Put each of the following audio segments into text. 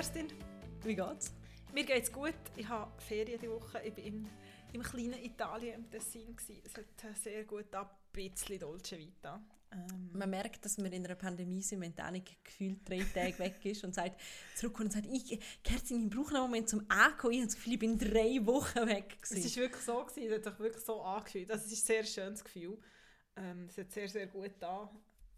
Kerstin. Wie geht's? Mir geht's gut. Ich habe Ferien diese Woche. Ich war im, im kleinen Italien im Tessin. Gewesen. Es hat sehr gut ab, ein bisschen Dolce Vita. Ähm. Man merkt, dass man in einer Pandemie sind, wenn Annik gefühlt drei Tage weg ist und sagt, zurückkommt und sagt, ich, Kerstin, ich brauche noch einen Moment zum Ankommen. Ich habe das Gefühl, ich bin drei Wochen weg. Gewesen. Es war wirklich so. Gewesen. Es hat sich wirklich so angefühlt. Das ist ein sehr schönes Gefühl. Ähm, es hat sehr, sehr gut da.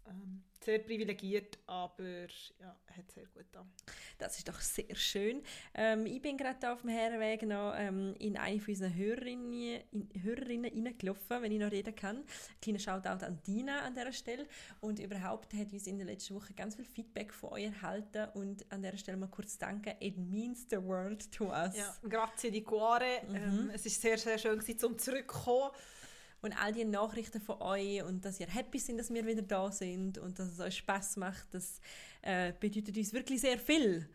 Ähm, sehr privilegiert, aber ja, hat sehr gut getan. Das ist doch sehr schön. Ähm, ich bin gerade auf dem Herweg noch ähm, in eine von unseren Hörerinnen, in, Hörerinnen reingelaufen, wenn ich noch reden kann. Kleiner Shoutout an Dina an dieser Stelle. Und überhaupt hat uns in der letzten Woche ganz viel Feedback von euch erhalten und an dieser Stelle mal kurz danken. It means the world to us. Ja, grazie di cuore. Mhm. Ähm, es ist sehr, sehr schön gewesen, zum zurückzukommen und all die Nachrichten von euch und dass ihr happy sind, dass wir wieder da sind und dass es euch Spaß macht, das äh, bedeutet uns wirklich sehr viel.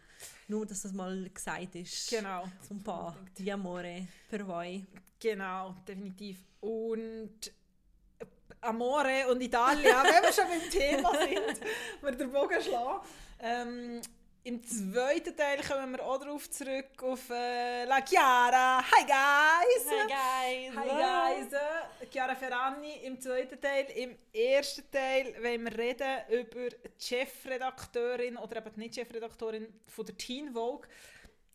Nur, dass das mal gesagt ist. Genau. Ein paar di amore für euch. Genau, definitiv. Und äh, Amore und Italien, wenn wir schon beim Thema sind, wir den Bogen schlagen. Ähm, im zweiten Teil kommen wir auch darauf zurück auf äh, La Chiara. Hi guys! Hi guys! Hi guys! Chiara Ferrani im zweiten Teil. Im ersten Teil wollen wir reden über die Chefredakteurin oder eben nicht Chefredakteurin von der Teen Vogue.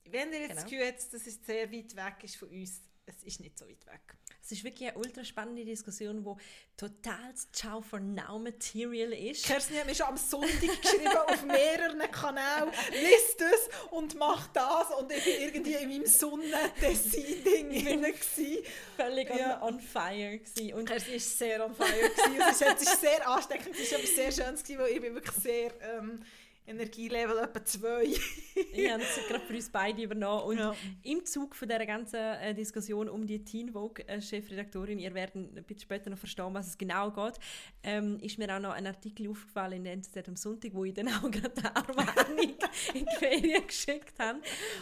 Wenn ihr jetzt genau. das Gefühl habt, dass es sehr weit weg ist von uns, es ist nicht so weit weg. Es ist wirklich eine ultra spannende Diskussion, die total Ciao for Now Material ist. Kerstin hat mir schon am Sonntag geschrieben auf mehreren Kanälen, liest es und macht das und ich war irgendwie in meinem Sonnen-Dessin-Ding Völlig ja. on, on fire gewesen. Und Kerstin war sehr on fire gewesen. es war sehr ansteckend, es war aber sehr schön gewesen, weil ich bin wirklich sehr... Ähm, Energielevel etwa zwei. ich habe es gerade für uns beide übernommen. Und ja. im Zug von dieser ganzen äh, Diskussion um die Teen Vogue-Chefredaktorin, ihr werdet ein bisschen später noch verstehen, was es genau geht, ähm, ist mir auch noch ein Artikel aufgefallen in der NZZ am Sonntag, wo ich dann auch gerade eine Armwarnung in die Ferien geschickt habe.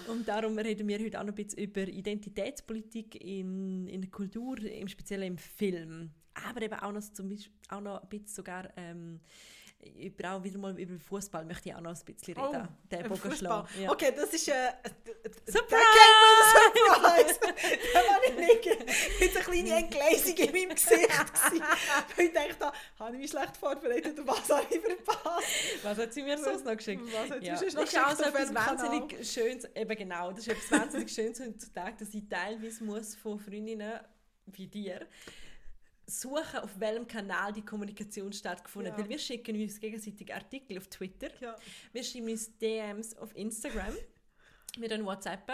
Und darum reden wir heute auch noch ein bisschen über Identitätspolitik in, in der Kultur, im Speziellen im Film. Aber eben auch noch, zum Beispiel, auch noch ein bisschen sogar... Ähm, über auch wieder mal über Fußball möchte ich auch noch ein bisschen reden. Oh, der Bogenschlag. Ja. Okay, das ist ein äh, Surprise! Surprise! da war ich nicht mit einer kleinen Entgleisung in meinem Gesicht. Weil ich dachte, habe ich mich schlecht vorbereitet und was habe ich verpasst? Was hat sie mir sonst noch geschickt? Was hat ja. sie noch geschickt? Das ist auch so etwas wahnsinnig Schönes, eben genau, das ist etwas wahnsinnig Schönes heutzutage, dass ich teilweise muss von Freundinnen wie dir suchen, auf welchem Kanal die Kommunikation stattgefunden hat. Ja. Weil wir schicken uns gegenseitig Artikel auf Twitter, ja. wir schreiben uns DMs auf Instagram, wir dann WhatsApp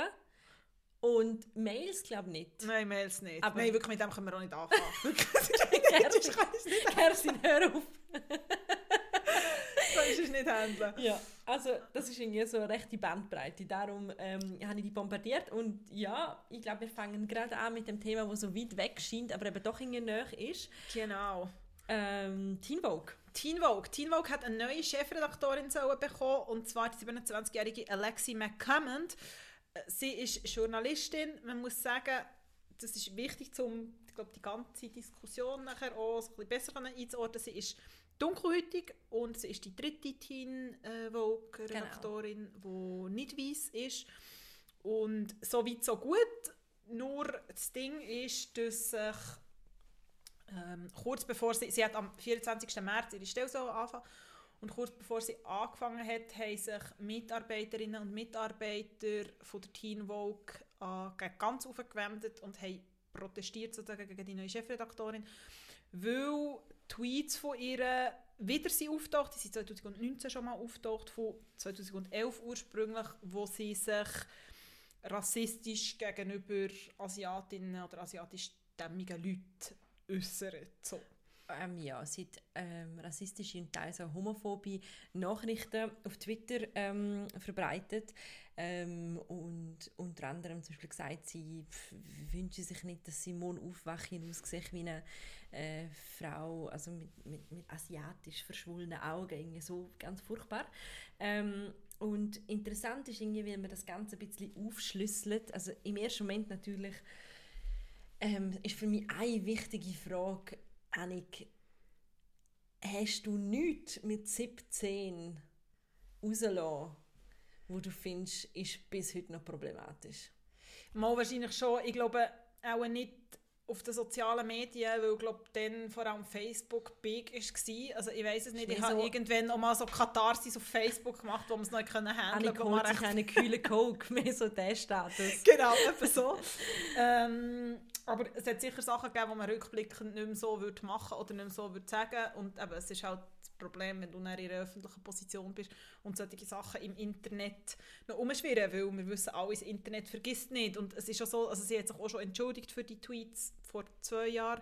und Mails glaube ich nicht. Nein, Mails nicht. Aber Nein, wirklich, mit dem können wir auch nicht anfangen. Kerstin, hör auf. Kannst es nicht handeln. Ja, also das ist irgendwie so eine rechte Bandbreite. Darum ähm, habe ich die bombardiert und ja, ich glaube, wir fangen gerade an mit dem Thema, das so weit weg scheint, aber eben doch irgendwie näher ist. Genau. Ähm, Teen Vogue. Teen Vogue. Teen Vogue hat eine neue Chefredaktorin bekommen und zwar die 27-jährige Alexi McCammond. Äh, sie ist Journalistin. Man muss sagen, das ist wichtig, um ich glaube, die ganze Diskussion nachher auch ein bisschen besser einzuordnen. Sie ist dunkelhäutig und sie ist die dritte Teen äh, Vogue-Redaktorin, genau. die nicht weiß ist. Und so weit, so gut. Nur das Ding ist, dass sich ähm, kurz bevor sie, sie hat am 24. März ihre Stelle so anfangen und kurz bevor sie angefangen hat, haben sich Mitarbeiterinnen und Mitarbeiter von der Teen Vogue äh, ganz aufgewendet und haben protestiert sozusagen gegen die neue Chefredaktorin, weil Tweets von ihr wieder sind auftaucht. Die sind 2019 schon mal auftaucht, von 2011 ursprünglich, wo sie sich rassistisch gegenüber Asiatinnen oder asiatischstämmigen Leuten äußern. So. Ähm, ja, hat ähm, rassistische und teils auch homophobe Nachrichten auf Twitter ähm, verbreitet ähm, und unter anderem zum Beispiel gesagt, sie wünschen sich nicht, dass Simone aufwachen aussieht wie eine äh, Frau, also mit, mit, mit asiatisch verschwollenen Augen, irgendwie so ganz furchtbar. Ähm, und interessant ist irgendwie, wie man das Ganze ein bisschen aufschlüsselt. Also im ersten Moment natürlich ähm, ist für mich eine wichtige Frage, Annik, hast du nichts mit 17 rausgelassen wo du findest, ist bis heute noch problematisch? Mal wahrscheinlich schon. Ich glaube auch nicht auf den sozialen Medien, weil ich glaube, dann vor allem Facebook big war. Also ich weiß es nicht, ich habe so irgendwann auch mal so Katharsis auf Facebook gemacht, wo man es noch können handeln konnte. Annik holt sich einen kühlen Coke, mehr so der Status. genau, etwa so. ähm, aber es hat sicher Sachen gegeben, die man rückblickend nicht mehr so würde machen oder nicht mehr so würde sagen und eben, es ist halt Problem, wenn du in einer öffentlichen Position bist und solche Sachen im Internet noch umschwirren, weil wir wissen alle, das Internet vergisst nicht. Und es ist auch so, also sie hat sich auch schon entschuldigt für die Tweets vor zwei Jahren,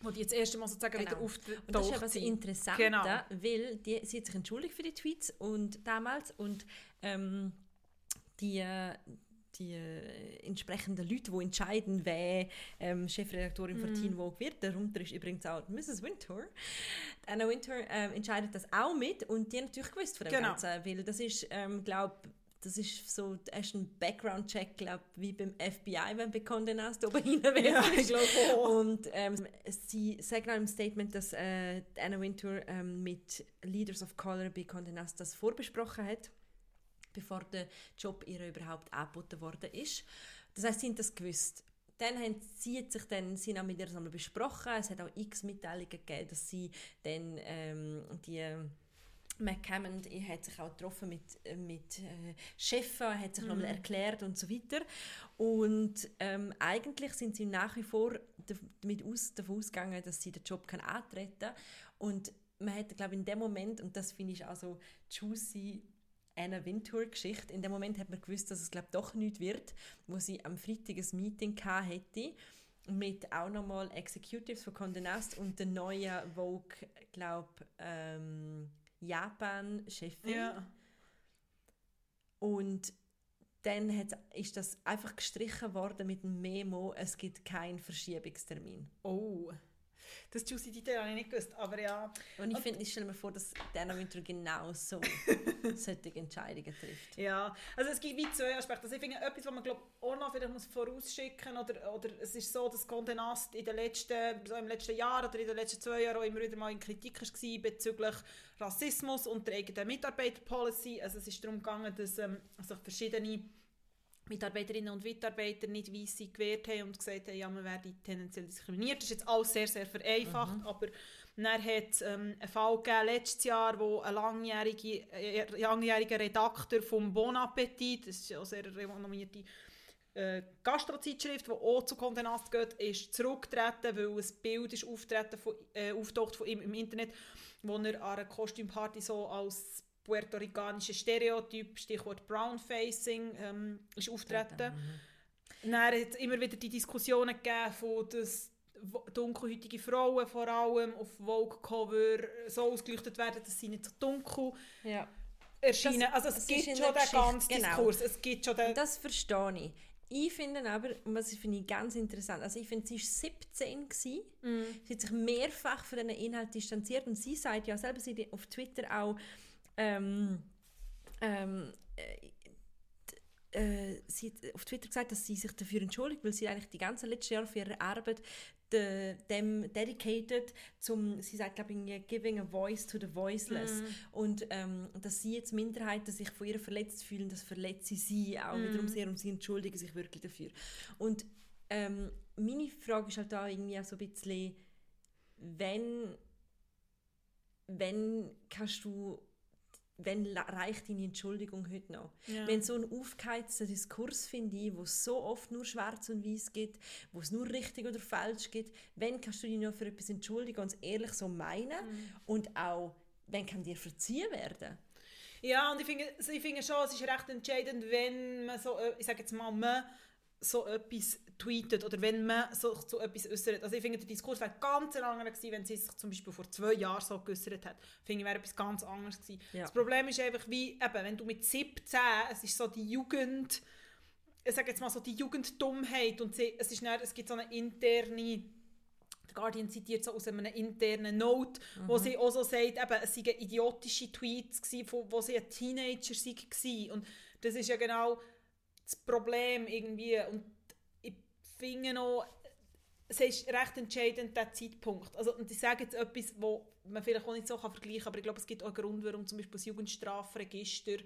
wo die jetzt das erste Mal sozusagen genau. wieder auftaucht Und das ist etwas Interessantes, genau. weil die, sie hat sich entschuldigt für die Tweets und damals und ähm, die die äh, entsprechenden Leute, die entscheiden, wer ähm, Chefredaktorin von mm. Teen Vogue wird. Darunter ist übrigens auch Mrs. Winter. Anna Winter ähm, entscheidet das auch mit und die natürlich gewusst von dem genau. Ganzen, weil das ist, ähm, glaube das ist so erst ein Background-Check, glaube wie beim FBI, wenn du bekommen hast, ob er hinweg ja, ich glaube auch. Und ähm, sie sagen auch im Statement, dass äh, Anna Winter ähm, mit Leaders of Color bei Condé Nast das vorbesprochen hat bevor der Job ihr überhaupt angeboten worden ist. Das heißt, sie haben das gewusst. Dann haben sie sich dann, sie haben mit ihr das besprochen. Es hat auch x Mitteilungen gegeben, dass sie dann ähm, die McCammond hat sich auch getroffen mit, mit äh, Chefen, hat sich mhm. nochmal erklärt und so weiter. Und ähm, eigentlich sind sie nach wie vor damit aus, davon ausgegangen, dass sie den Job kann antreten kann. Und man hätte, glaube ich, in dem Moment, und das finde ich auch so juicy, Anna Wintour-Geschichte. In dem Moment hat man gewusst, dass es glaube doch nicht wird, wo sie am Freitag ein Meeting hätte mit auch nochmal Executives von Condé Nast und der neuen Vogue, glaube ähm, Japan-Chefin. Ja. Und dann hat, ist das einfach gestrichen worden mit dem Memo, es gibt keinen Verschiebungstermin. Oh. Das juicy Detail habe ich nicht gewusst, aber ja. Und ich finde, ich stelle mir vor, dass Dana Winter genau so solche Entscheidungen trifft. Ja, also es gibt wie zwei Aspekte. Also ich finde, etwas, was man glaube auch noch vielleicht muss vorausschicken oder, oder es ist so, dass Condé Nast in den letzten, so im letzten Jahr oder in den letzten zwei Jahren auch immer wieder mal in Kritik war bezüglich Rassismus und der eigenen Mitarbeiterpolicy. Also es ist darum gegangen, dass ähm, sich verschiedene Mitarbeiterinnen und Mitarbeiter nicht weiss gewehrt haben und gesagt haben, ja, man werde tendenziell diskriminiert. Das ist jetzt alles sehr, sehr vereinfacht, mhm. aber dann hat es ähm, einen Fall gegeben, letztes Jahr, wo ein langjähriger, äh, langjähriger Redakteur vom Bon Appetit, das ist ja auch sehr renommierte äh, Gastrozeitschrift, die auch zu Condé Nast geht, ist zurückgetreten, weil ein Bild ist auftreten von, äh, auftaucht von ihm im Internet, wo er an einer Kostümparty so als puerto-ricanische Stereotyp, Stichwort Brownfacing, ähm, ist auftreten. Mhm. Dann hat es immer wieder die Diskussionen gegeben, von dass dunkelhäutige Frauen vor allem auf Vogue-Cover so ausgeleuchtet werden, dass sie nicht so dunkel ja. erscheinen. Das, also es gibt schon den ganzen genau. Diskurs. Es gibt schon den das verstehe ich. Ich finde aber, was ich finde ganz interessant, also ich finde, sie war 17 gewesen. Mm. Sie hat sich mehrfach von diesen Inhalten distanziert und sie sagt ja selber, sie auf Twitter auch, ähm, ähm, äh, äh, sie hat auf Twitter gesagt, dass sie sich dafür entschuldigt, weil sie eigentlich die ganzen letzten Jahre für ihre Arbeit de, dem dedicated zum, sie sagt glaube ich, giving a voice to the voiceless mm. und ähm, dass sie jetzt Minderheiten sich von ihr verletzt fühlen, das verletze sie auch mm. wiederum sehr und sie entschuldigen sich wirklich dafür. Und ähm, meine Frage ist halt da irgendwie auch so ein bisschen, wenn wenn kannst du wenn reicht deine Entschuldigung heute noch? Ja. Wenn so ein aufgeheizter Diskurs finde ich, wo es so oft nur schwarz und weiß gibt, wo es nur richtig oder falsch gibt, wenn kannst du dich noch für etwas entschuldigen und es ehrlich so meinen mhm. und auch, wenn kann dir verziehen werden? Ja, und ich finde, ich finde schon, es ist recht entscheidend, wenn man so, äh, ich sage jetzt mal, man so etwas tweetet oder wenn man sich zu etwas äußert. Also ich finde, der Diskurs wäre ganz anders gewesen, wenn sie sich zum Beispiel vor zwei Jahren so geäußert hat. Finde ich, wäre etwas ganz anderes gewesen. Ja. Das Problem ist einfach wie, eben, wenn du mit 17, es ist so die Jugend, ich sage jetzt mal so die Jugenddummheit und sie, es, ist dann, es gibt so eine interne der Guardian zitiert so aus einem internen Note, mhm. wo sie auch so sagt, eben, es seien idiotische Tweets gewesen, wo, wo sie ein Teenager war. Und das ist ja genau das Problem irgendwie. Und finde noch, es ist recht entscheidend, der Zeitpunkt. Also, und ich sage jetzt etwas, wo man vielleicht auch nicht so kann vergleichen kann, aber ich glaube, es gibt auch einen Grund, warum zum Beispiel das Jugendstrafregister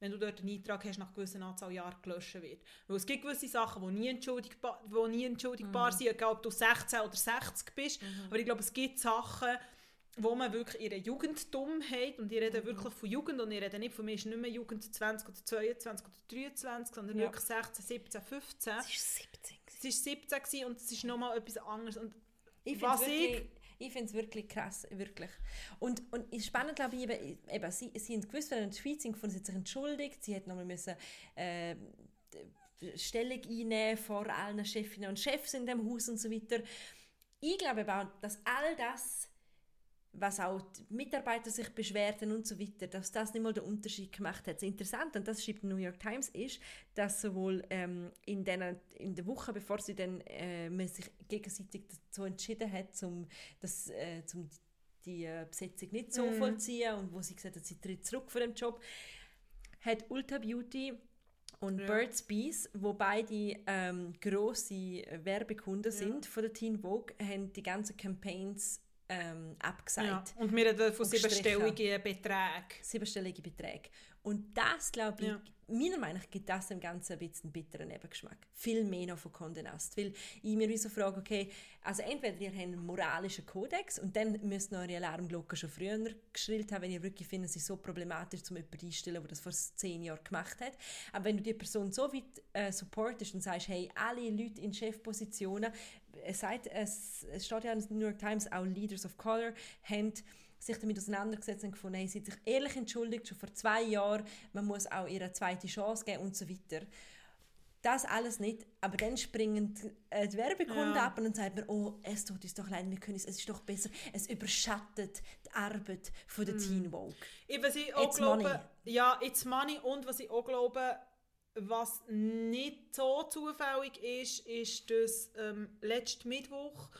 wenn du dort einen Eintrag hast, nach gewissen Anzahl Jahren gelöscht wird. Weil es gibt gewisse Sachen, die nie entschuldigbar, die nie entschuldigbar mhm. sind, egal ob du 16 oder 60 bist. Mhm. Aber ich glaube, es gibt Sachen, wo man wirklich ihre Jugenddummheit, und ich rede mhm. wirklich von Jugend, und ich rede nicht von mir, ist nicht mehr Jugend 20 oder 22 oder 23, sondern ja. wirklich 16, 17, 15. Es ist 17. Es war 17 gewesen, und es ist nochmal etwas anderes. Und ich was ich ich finde es wirklich krass, wirklich. Und, und ist spannend, glaube ich, eben, eben sie, sie haben gewusst, wenn ein Tweet sind, sie hat sich entschuldigt, sie hat nochmal müssen, äh, Stellung einnehmen vor allen Chefinnen und Chefs in dem Haus und so weiter. Ich glaube auch, dass all das was auch die Mitarbeiter sich beschwerden und so weiter, dass das nicht mal den Unterschied gemacht hat. Das Interessante, und das schreibt die New York Times, ist, dass sowohl ähm, in, den, in der Woche, bevor sie dann äh, man sich gegenseitig dazu entschieden hat, zum, das, äh, zum die äh, Besetzung nicht so mm. vollziehen und wo sie gesagt hat, sie tritt zurück von dem Job, hat Ulta Beauty und ja. Birds Bees, wo beide ähm, grosse Werbekunden ja. sind von der Teen Vogue, haben die ganzen Campaigns ähm, abgesagt. Ja. Und wir reden von siebenstelligen Beträgen. Siebenstellige Beträge. Und das, glaube ich, ja. meiner Meinung nach gibt das dem Ganzen ein bisschen einen bitteren Nebengeschmack. Viel mehr noch von Condé Nast. Weil ich mir so frage, okay, also entweder ihr habt einen moralischen Kodex und dann müsst ihr eure Alarmglocken schon früher geschrillt haben, wenn ihr wirklich findet, es ist so problematisch, zum jemanden einstellen, der das vor zehn Jahren gemacht hat. Aber wenn du die Person so weit äh, supportest und sagst, hey, alle Leute in Chefpositionen, es, sagt, es, es steht ja in der New York Times, auch Leaders of Color haben sich damit auseinandergesetzt und gefunden, hey, sie hat sich ehrlich entschuldigt, schon vor zwei Jahren, man muss auch ihr eine zweite Chance geben und so weiter. Das alles nicht, aber dann springen die, äh, die Werbekunden ja. ab und dann sagt man, oh, es tut uns doch leid, wir können es, es ist doch besser. Es überschattet die Arbeit von der mm. Teen Vogue. Ich, was ich auch it's glaube, money. Ja, it's money und was ich auch glaube, was nicht so zufällig ist, ist, dass ähm, letzten Mittwoch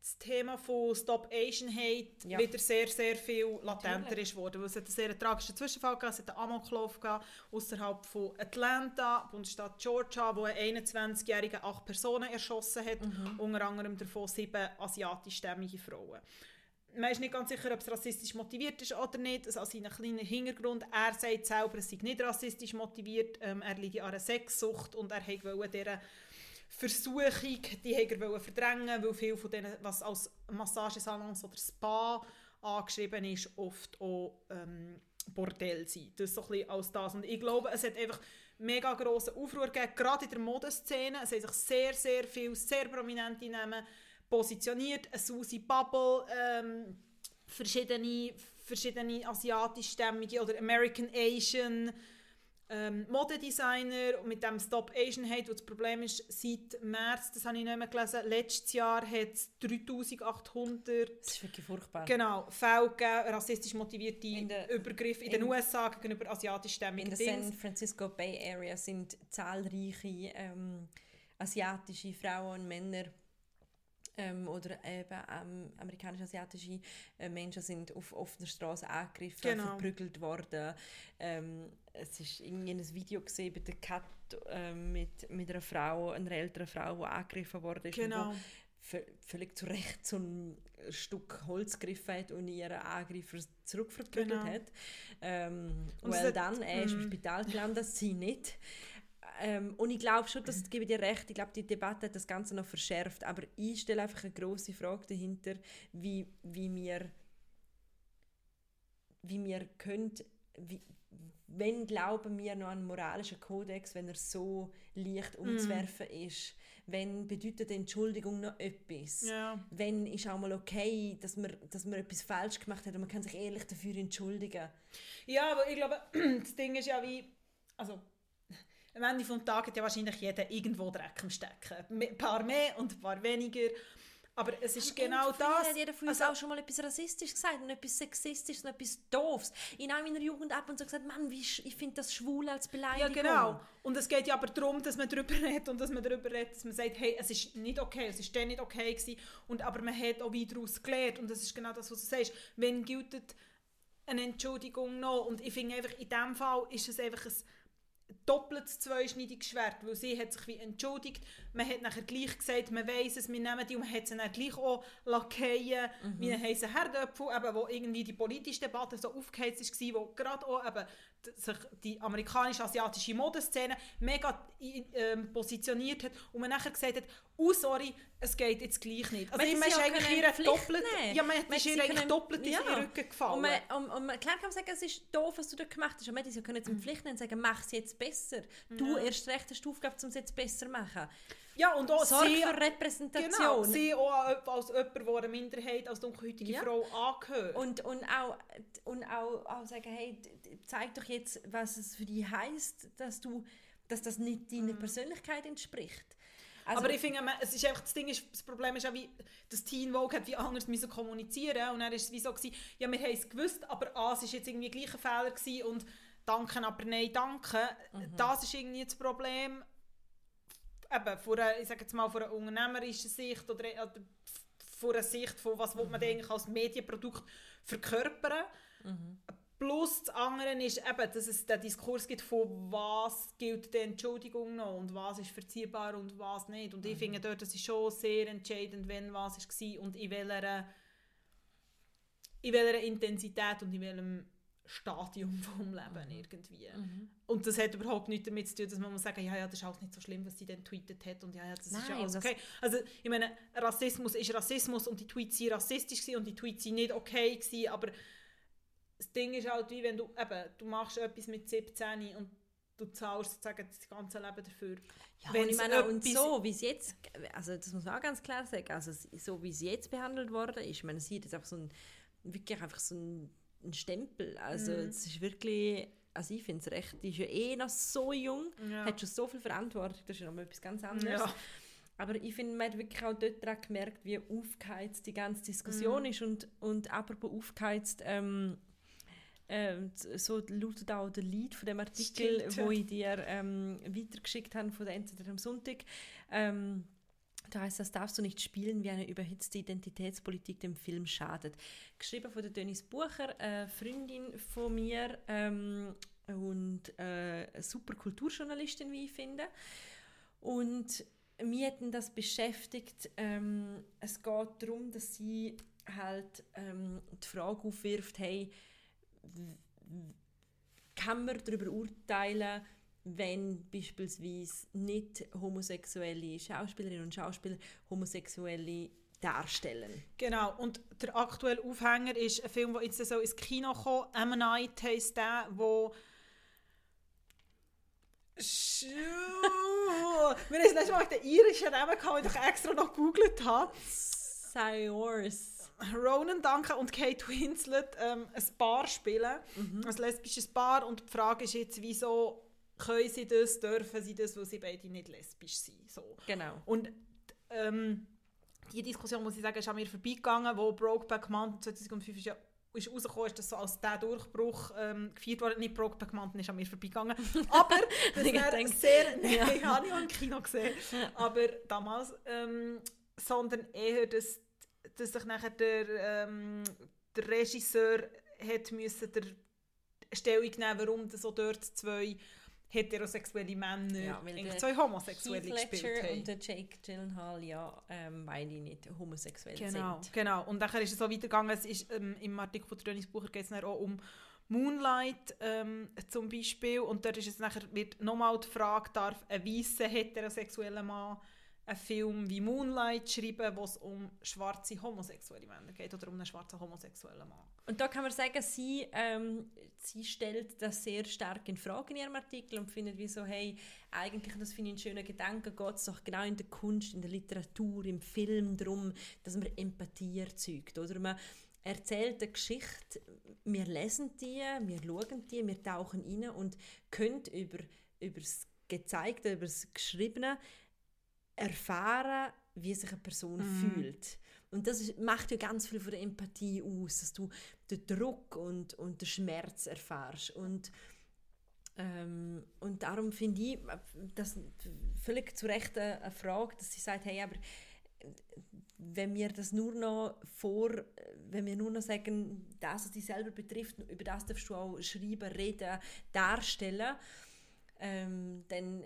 das Thema von Stop Asian Hate ja. wieder sehr, sehr viel latenter ist worden. Es hat einen sehr tragischen Zwischenfall gegeben, es hat einen Amoklauf außerhalb von Atlanta, Bundesstaat Georgia, wo ein 21-jähriger acht Personen erschossen hat, mhm. unter anderem davon sieben asiatischstämmige Frauen man ist nicht ganz sicher, ob es rassistisch motiviert ist oder nicht. Also aus seinem kleinen Hintergrund. Er sagt selber, es sei nicht rassistisch motiviert. Ähm, er liegt an einer Sexsucht und er wollte dieser Versuchung, die er verdrängen, weil viel von denen, was als Massagesalons oder Spa angeschrieben ist, oft auch ähm, Bordell sind. Das so ein bisschen als das. Und ich glaube, es hat einfach mega grossen Aufruhr gegeben, gerade in der Modeszene. Es haben sich sehr, sehr viele, sehr prominente Namen positioniert. Eine Susie Bubble, ähm, verschiedene, verschiedene asiatischstämmige oder American Asian ähm, Modedesigner mit dem Stop Asian Hate, wo das Problem ist, seit März, das habe ich nicht mehr gelesen, letztes Jahr hat es 3800 das ist wirklich furchtbar. Genau, Fälle gegeben, rassistisch motivierte in der, Übergriffe in, in, den USA gegenüber asiatischstämmigen In der San Francisco Bay Area sind zahlreiche ähm, asiatische Frauen und Männer ähm, oder eben ähm, amerikanisch-asiatische äh, Menschen sind auf offener Straße angegriffen, genau. verprügelt worden. Ähm, es ist irgendwie ein Video gesehen bei der Cat äh, mit, mit einer Frau, einer älteren Frau, die angegriffen worden Genau. Völlig zu Recht so ein Stück Holz gegriffen hat und ihren Angreifer zurückverprügelt genau. hat. Ähm, und well dann, er ist im mhm. Spital gelandet, sie nicht. Ähm, und ich glaube schon, dass ich gebe dir recht, ich glaube, die Debatte hat das Ganze noch verschärft, aber ich stelle einfach eine große Frage dahinter, wie, wie wir wie wir können, wie, wenn glauben wir noch an moralischen Kodex, wenn er so leicht mhm. umzuwerfen mm. ist, wenn bedeutet Entschuldigung noch etwas, ja. wenn ist auch mal okay, dass man, dass man etwas falsch gemacht hat und man kann sich ehrlich dafür entschuldigen. Ja, aber ich glaube, das Ding ist ja wie, also am Ende des Tages hat ja wahrscheinlich jeder irgendwo Dreck im Stecken. Ein paar mehr und ein paar weniger. Aber es ist aber genau das. hat jeder von uns also, auch schon mal etwas Rassistisches gesagt und etwas Sexistisches und etwas Doofs. In meiner Jugend ab und so gesagt, Mann, wie, ich finde das schwul als Beleidigung. Ja, genau. Und es geht ja aber darum, dass man darüber redet und dass man darüber redet, dass man sagt, hey, es ist nicht okay, es ist dann nicht okay gewesen. Und, aber man hat auch wieder daraus gelernt. Und das ist genau das, was du sagst. Wenn gilt eine Entschuldigung noch? Und ich finde einfach, in diesem Fall ist es einfach ein doppelt zweischneidiges Schwert, weil sie hat sich wie entschuldigt, man hat nachher gleich gesagt, man weiss es, wir nehmen die und man hat sie dann gleich auch lackieren, mhm. wie ein heissen Herdöpfel, eben, wo irgendwie die politische Debatte so aufgeheizt war, wo gerade auch eben sich die amerikanisch-asiatische Modeszene mega ähm, positioniert hat und man nachher gesagt hat, oh sorry, es geht jetzt gleich nicht. Also man ist eigentlich ihr doppelt, ja, man, man ist ihr eigentlich doppelt in ja. den Rücken gefallen. Und, man, und, und man, klar kann man sagen, es ist doof, was du da gemacht hast, aber man hätte sie können in Pflicht nehmen und sagen, mach es jetzt besser. Du ja. erst recht hast die Aufgabe, um es jetzt besser zu machen. Ja, und auch Sorge sie, für Repräsentation. Genau, sie auch als jemand, der eine Minderheit, als dunkelhäutige ja. Frau angehört. Und, und, auch, und auch, auch sagen, hey, zeig doch jetzt, was es für dich heisst, dass, du, dass das nicht deiner mhm. Persönlichkeit entspricht. Also, aber ich finde, es ist einfach, das Ding ist, das Problem ist auch, wie das Teen Vogue hat wie anders müssen kommunizieren und dann ist es wie so gewesen, ja, wir haben es gewusst, aber A, es ist jetzt irgendwie gleich ein Fehler gewesen und danke, aber nein, danke. Mhm. Das ist irgendwie das Problem eben, von einer, ich sage jetzt mal, von einer unternehmerischen Sicht oder, oder von einer Sicht von, was mhm. man eigentlich als Medienprodukt verkörpern. Mhm. Plus das andere ist eben, dass es den Diskurs gibt von was gilt der Entschuldigung noch und was ist verziehbar und was nicht. Und ich mhm. finde dort, das ist schon sehr entscheidend, wenn was war und in welcher, in welcher Intensität und in welchem Stadium vom Leben mhm. irgendwie. Mhm. Und das hat überhaupt nichts damit zu tun, dass man muss sagen, ja, ja, das ist auch nicht so schlimm, was sie dann tweetet hat und ja, ja, das Nein, ist ja alles okay. Also ich meine, Rassismus ist Rassismus und die Tweets waren rassistisch und die Tweets waren nicht okay gewesen, aber das Ding ist halt wie wenn du eben, du machst etwas mit 17 und du zahlst sozusagen das ganze Leben dafür. Ja, wenn ich meine, und so wie es jetzt, also das muss man auch ganz klar sagen, also so wie es jetzt behandelt worden ist, ich meine, sie hat jetzt einfach so ein, wirklich einfach so ein ein Stempel. Also mhm. es ist wirklich, also ich finde es recht, die ist ja eh noch so jung, ja. hat schon so viel Verantwortung, das ist ja noch etwas ganz anderes. Ja. Aber ich finde, man hat wirklich auch dort daran gemerkt, wie aufgeheizt die ganze Diskussion mhm. ist und, und apropos aufgeheizt, ähm, äh, so lautet auch der Lied von dem Artikel, Stimmt, wo ich dir ähm, weitergeschickt habe von der NZR am Sonntag. Ähm, da heißt das, darfst du nicht spielen, wie eine überhitzte Identitätspolitik dem Film schadet. Geschrieben von der Denise Bucher, eine Freundin von mir ähm, und äh, super Kulturjournalistin, wie ich finde. Und mir hat das beschäftigt. Ähm, es geht darum, dass sie halt ähm, die Frage aufwirft, hey, kann man darüber urteilen, wenn beispielsweise nicht homosexuelle Schauspielerinnen und Schauspieler homosexuelle darstellen. Genau, und der aktuelle Aufhänger ist ein Film, der jetzt so ins Kino kam. Emma Night heisst der, wo Wir haben das letzte Mal den irischen Namen gehabt, den ich extra noch gegoogelt habe. Sayors. Ronan Duncan und Kate Winslet ähm, ein Paar spielen, mhm. ein lesbisches Paar. Und die Frage ist jetzt, wieso können sie das, dürfen sie das, weil sie beide nicht lesbisch sind. So. Genau. Und ähm, die Diskussion, muss ich sagen, ist an mir vorbeigegangen, wo Brokeback Mountain 2005 ist ja ist rausgekommen, ist das so als der Durchbruch ähm, gefeiert worden. Nicht Brokeback Mountain ist an mir vorbeigegangen. Aber das wäre sehr... Nein, ja. ich habe nicht im Kino gesehen. Aber damals. Ähm, sondern eher, dass, dass sich nachher der, ähm, der Regisseur hat müssen der Stellung nehmen, warum so dort zwei heterosexuelle Männer ja, weil zwei Homosexuelle Heath gespielt haben. und der Jake Gyllenhaal ja ähm, beide nicht homosexuell genau, sind. Genau, und dann ist es so weitergegangen, es ist, ähm, im Artikel von Trönis Bucher geht es auch um Moonlight ähm, zum Beispiel und dort ist es nachher, wird nochmal die Frage, darf ein weißer heterosexueller Mann einen Film wie Moonlight schreiben, wo es um schwarze homosexuelle Männer geht oder um einen schwarzen homosexuellen Mann. Und da kann man sagen, sie, ähm, sie stellt das sehr stark in Frage in ihrem Artikel und findet wie so, hey, eigentlich, das finde ich einen schönen Gedanken, geht es doch genau in der Kunst, in der Literatur, im Film darum, dass man Empathie erzeugt, oder man erzählt eine Geschichte, wir lesen die, wir schauen die, wir tauchen rein und können über, über das Gezeigte, über das Geschriebene erfahren, wie sich eine Person mm. fühlt. Und das ist, macht ja ganz viel von der Empathie aus, dass du den Druck und, und den Schmerz erfährst. Und, ähm, und darum finde ich das völlig zu Recht eine Frage, dass sie sagt, hey, aber wenn wir das nur noch vor, wenn wir nur noch sagen, das, was dich selber betrifft, über das darfst du auch schreiben, reden, darstellen, ähm, dann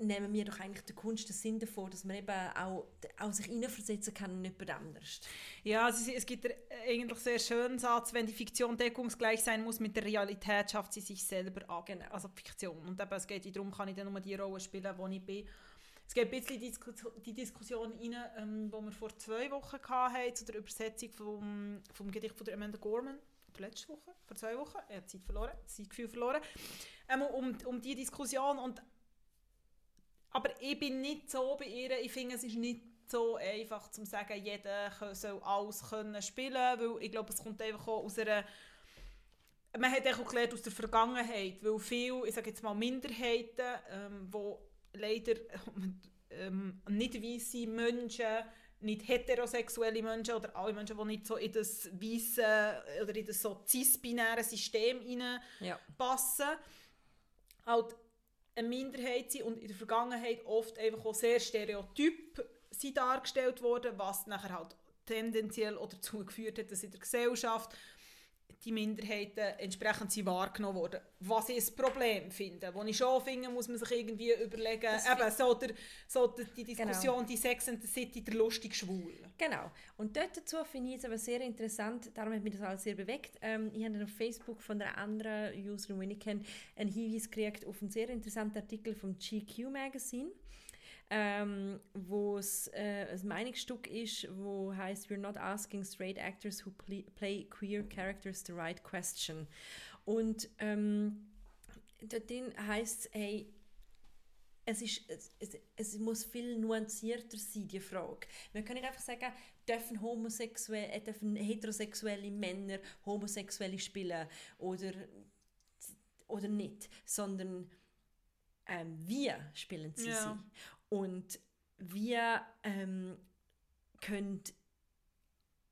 nehmen wir doch eigentlich der Kunst den Sinn davor, dass man eben auch, auch sich hineinversetzen kann in jemand anderes. Ja, es, es gibt eigentlich sehr schönen Satz, wenn die Fiktion deckungsgleich sein muss mit der Realität, schafft sie sich selber ab. Genau. Also Fiktion. Und eben, es geht darum, kann ich dann nur die Rolle spielen, wo ich bin. Es geht ein bisschen die, die Diskussion rein, ähm, die wir vor zwei Wochen hatten, zu der Übersetzung vom, vom Gedicht von der Amanda Gorman. Letzte Woche, vor zwei Wochen. Er hat Zeit verloren, Zeitgefühl verloren. Ähm, um, um die Diskussion und aber ich bin nicht so bei ihr, ich finde, es ist nicht so einfach zu sagen, jeder soll alles können spielen, weil ich glaube, es kommt einfach auch aus einer man hat auch gelernt aus der Vergangenheit, weil viele, ich sage jetzt mal Minderheiten, ähm, wo leider ähm, nicht weiße Menschen, nicht heterosexuelle Menschen oder alle Menschen, die nicht so in das weiße oder in das so cis-binäre System passen, ja. halt eine Minderheit sind und in der Vergangenheit oft einfach auch sehr stereotyp sind dargestellt worden, was nachher halt tendenziell oder dazu geführt hat, dass in der Gesellschaft die Minderheiten entsprechend sind wahrgenommen worden. Was ich ein Problem finde, wo ich schon finde, muss man sich irgendwie überlegen, eben so, der, so die Diskussion, genau. die Sex and the City, der lustig Schwul. Genau. Und dort dazu finde ich es aber sehr interessant, darum hat mich das alles sehr bewegt. Ähm, ich habe auf Facebook von einer anderen Userin, die ich kenne, einen Hinweis gekriegt auf einen sehr interessanten Artikel vom GQ Magazine ähm, wo es äh, ein Meinungsstück ist, wo heißt We're not asking straight actors who play, queer characters the right question. Und ähm, dort heißt es, hey, es, ist, es, es, muss viel nuancierter sein, die Frage. Man kann nicht einfach sagen, dürfen, homosexuelle, äh, dürfen heterosexuelle Männer homosexuelle spielen oder, oder nicht, sondern ähm, wir spielen sie ja. sie. Und wir ähm, können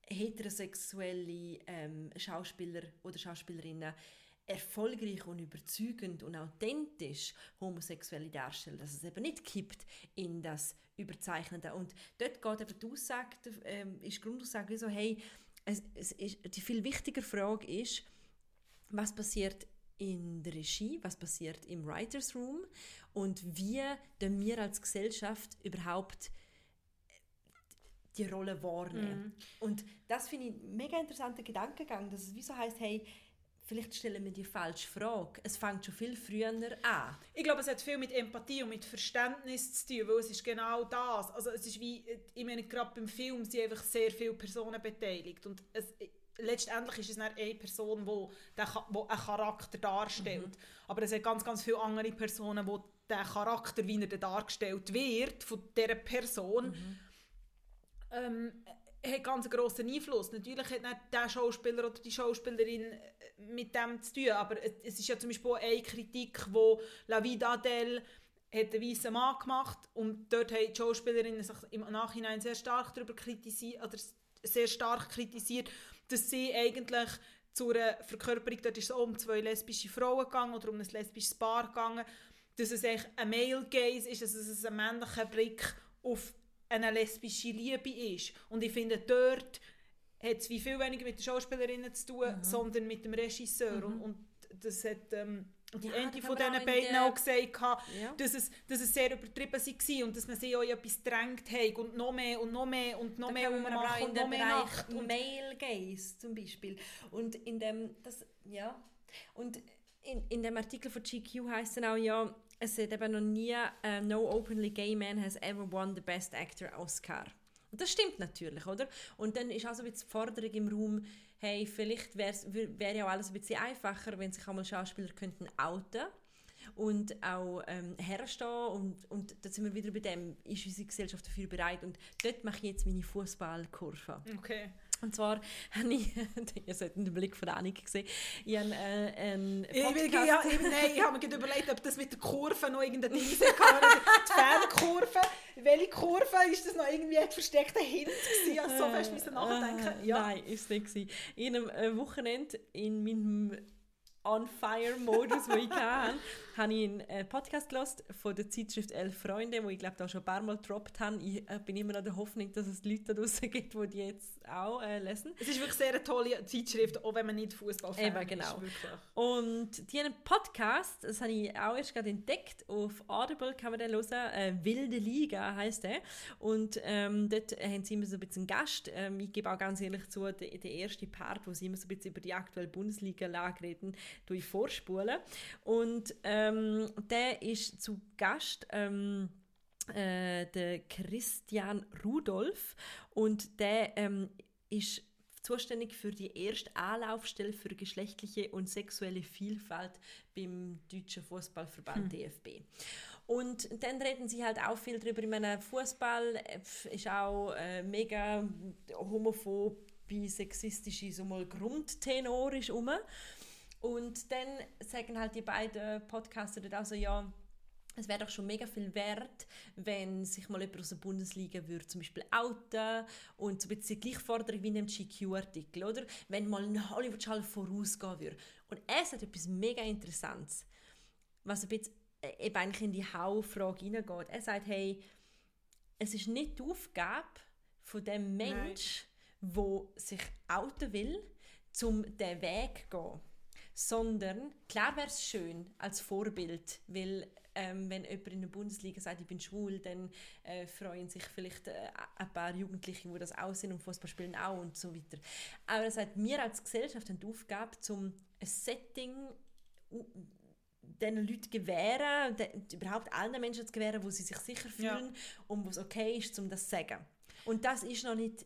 heterosexuelle ähm, Schauspieler oder Schauspielerinnen erfolgreich und überzeugend und authentisch homosexuelle darstellen, dass es eben nicht kippt in das Überzeichnende. Und dort geht eben die Aussage, ähm, ist die Grundaussage so, hey, es, es ist, die viel wichtigere Frage ist, was passiert in der Regie, was passiert im Writers Room und wie denn wir als Gesellschaft überhaupt äh, die Rolle wahrnehmen. Mm. Und das finde ich einen mega interessanter Gedankengang, dass es wie so heißt, hey, vielleicht stellen wir die falsche Frage. Es fängt schon viel früher an. Ich glaube, es hat viel mit Empathie und mit Verständnis zu tun, weil es ist genau das. Also es ist wie, ich meine, gerade beim Film sind einfach sehr viele Personen beteiligt und es, letztendlich ist es nicht eine Person, die, einen Charakter darstellt. Mhm. Aber es sind ganz, ganz viele andere Personen, die der Charakter, wie er dargestellt wird, von dieser Person, mhm. ähm, hat ganz einen grossen Einfluss. Natürlich hat nicht der Schauspieler oder die Schauspielerin äh, mit dem zu tun, aber es ist ja zum Beispiel eine Kritik, wo La Vida del hat einen weißen Mann gemacht und dort haben die Schauspielerinnen sich im Nachhinein sehr stark darüber kritisiert, oder sehr stark kritisiert, dass sie eigentlich zu einer Verkörperung, dort ist es um zwei lesbische Frauen gegangen oder um ein lesbisches Paar gegangen, dass es eigentlich ein Male Gaze ist, dass es ein männlicher Blick auf eine lesbische Liebe ist. Und ich finde, dort hat es wie viel weniger mit den Schauspielerinnen zu tun, mhm. sondern mit dem Regisseur. Mhm. Und, und das hat ähm, die ja, Ende von diesen beiden auch gesagt, ja. dass, es, dass es sehr übertrieben war und dass man sie auch etwas gedrängt hat und noch mehr und noch mehr und noch da mehr machen und noch mehr Nacht. Und Male Gaze zum Beispiel. Und in dem, das, ja, und in, in dem Artikel von GQ heißt es auch, ja, es hat eben noch nie uh, No openly gay man has ever won the Best Actor Oscar. Und das stimmt natürlich, oder? Und dann ist also die Forderung im Raum, hey, vielleicht wäre wär ja auch alles ein bisschen einfacher, wenn sich einmal Schauspieler könnten outen und auch ähm, herstehen und, und da sind wir wieder bei dem, ist unsere Gesellschaft dafür bereit und dort mache ich jetzt meine Fußballkurve. Okay. Und zwar habe ich, ihr solltet den Blick von Annik gesehen, ich habe äh, einen Podcast... Ich, ja, ich, nein, ich habe mir überlegt, ob das mit der Kurve noch irgendein Ding sein kann. die Fankurve, welche Kurve, ist das noch irgendwie ein versteckter Hint gewesen? Also so fest müssen nachdenken. Ja. Nein, ist es nicht gewesen. In einem äh, Wochenende in meinem On-Fire-Modus, den ich hatte, habe ich einen äh, Podcast gelesen von der Zeitschrift «Elf Freunde», wo ich glaube, da schon ein paar Mal gedroppt habe. Ich äh, bin immer noch der Hoffnung, dass es Leute da draußen gibt, die die jetzt auch äh, lesen. Es ist wirklich sehr eine tolle Zeitschrift, auch wenn man nicht Fußballfan Eben, genau. ist. Und die haben einen Podcast, das habe ich auch erst gerade entdeckt, auf Audible kann man den hören, äh, «Wilde Liga» heißt der. Und ähm, dort haben sie immer so ein bisschen einen Gast. Ähm, ich gebe auch ganz ehrlich zu, der, der erste Part, wo sie immer so ein bisschen über die aktuelle Bundesliga-Lage reden, durch vorspulen. Und ähm, der ist zu Gast ähm, äh, der Christian Rudolf und der ähm, ist zuständig für die erste Anlaufstelle für geschlechtliche und sexuelle Vielfalt beim Deutschen Fußballverband hm. DFB. Und dann reden sie halt auch viel darüber. Ich meine, Fußball äh, ist auch äh, mega homophob, sexistisch, so mal grundtenorisch um. Und dann sagen halt die beiden Podcaster dort auch so, ja, es wäre doch schon mega viel wert, wenn sich mal jemand aus der Bundesliga würde zum Beispiel outen und so ein bisschen die Gleichforderung wie in einem GQ-Artikel, oder? Wenn mal ein Hollywood-Schall vorausgehen würde. Und er sagt etwas mega Interessantes, was ein bisschen äh, eben eigentlich in die Hauptfrage hineingeht. Er sagt, hey, es ist nicht die Aufgabe von dem Mensch, der sich outen will, zum den Weg zu gehen sondern klar wäre es schön als Vorbild, weil ähm, wenn jemand in der Bundesliga sagt, ich bin schwul, dann äh, freuen sich vielleicht äh, ein paar Jugendliche, die das auch sind und Fußball spielen auch und so weiter. Aber er sagt, wir als Gesellschaft die Aufgabe, zum ein Setting diesen Leuten gewähren, überhaupt allen Menschen zu gewähren, wo sie sich sicher fühlen ja. und wo es okay ist, um das zu sagen. Und das ist noch nicht,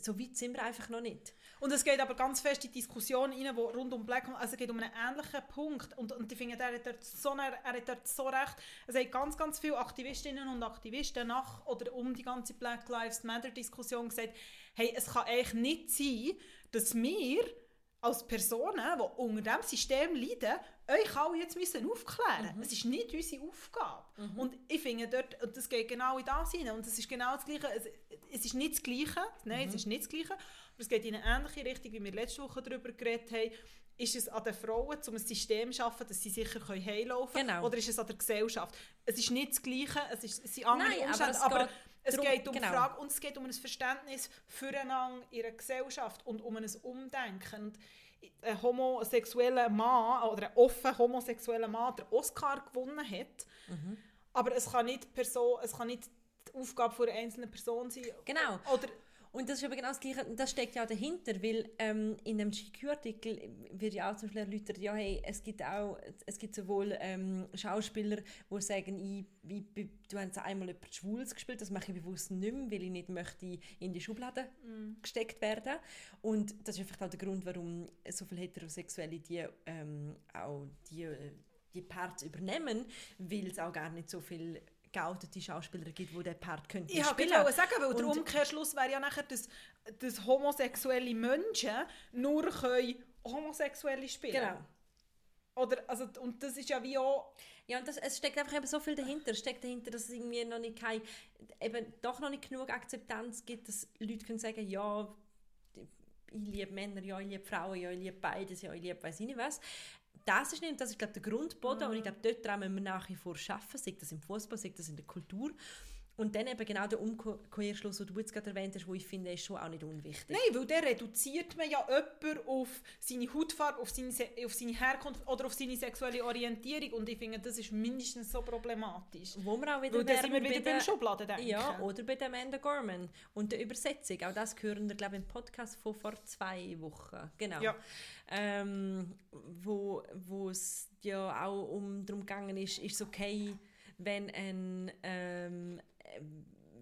so weit sind wir einfach noch nicht. Und es geht aber ganz fest in die Diskussion rein, wo rund um Black also es geht um einen ähnlichen Punkt und, und ich finde, er hat, dort so, er hat dort so recht. Es hat ganz, ganz viele Aktivistinnen und Aktivisten nach oder um die ganze Black Lives Matter Diskussion gesagt, hey, es kann eigentlich nicht sein, dass wir als Personen, die unter diesem System leiden, euch alle jetzt müssen aufklären. Mhm. Es ist nicht unsere Aufgabe. Mhm. Und ich finde dort, und das geht genau in das hinein, und es ist genau das Gleiche, es, es ist nicht das Gleiche, nein, mhm. es ist nicht das Gleiche, aber es geht in eine ähnliche Richtung, wie wir letzte Woche darüber geredet haben, ist es an den Frauen, um ein System zu schaffen, dass sie sicher heimlaufen können? Genau. Oder ist es an der Gesellschaft? Es ist nicht das Gleiche, es, ist, es sind andere Nein, Umstände, aber, aber es darum, geht um genau. Frage und es geht um ein Verständnis füreinander in einer Gesellschaft und um ein Umdenken. Und ein homosexueller Mann oder ein offen homosexueller Mann den Oscar gewonnen hat, mhm. aber es kann nicht Person, es kann nicht die Aufgabe einer einzelnen Person sein. Genau. Oder und das ist aber genau das Gleiche, das steckt ja auch dahinter, weil ähm, in einem GQ-Artikel wird ja auch zum Beispiel erläutert, ja, hey, es gibt auch, es gibt sowohl ähm, Schauspieler, die sagen, ich, ich, du hast einmal jemand Schwules gespielt, das mache ich bewusst nicht mehr, weil ich nicht möchte in die Schublade mm. gesteckt werden. Und das ist einfach auch der Grund, warum so viele Heterosexuelle die ähm, auch die, die Parts übernehmen, weil es auch gar nicht so viel geoutete Schauspieler gibt, die diesen Part könnten ich spielen. Ich wollte sagen, weil und der Umkehrschluss wäre ja nachher, dass, dass homosexuelle Menschen nur können homosexuelle spielen Genau. Oder, also, und das ist ja wie auch... Ja, und das, es steckt einfach eben so viel dahinter. Es steckt dahinter, dass es irgendwie noch nicht kein, eben doch noch nicht genug Akzeptanz gibt, dass Leute können sagen, ja, ich liebe Männer, ja, ich liebe Frauen, ja, ich liebe beides, ja, ich liebe weiß ich nicht was das ist nicht, das ist glaube der Grundboden mhm. und ich glaube, dort müssen wir nach wie vor arbeiten, sei das im Fußball, sei das in der Kultur. Und dann eben genau der Umkehrschluss, den du jetzt gerade erwähnt hast, wo ich finde, ist schon auch nicht unwichtig. Nein, weil der reduziert man ja jemanden auf seine Hautfarbe, auf seine, auf seine Herkunft oder auf seine sexuelle Orientierung und ich finde, das ist mindestens so problematisch. Wo wir auch wieder weil sind wir wieder beim Schubladen denken. Ja, oder bei der Amanda Gorman und der Übersetzung. Auch das hören wir, glaube ich, im Podcast von vor zwei Wochen. Genau. Ja. Ähm, wo es ja auch um darum gegangen ist, ist es okay, wenn ein ähm,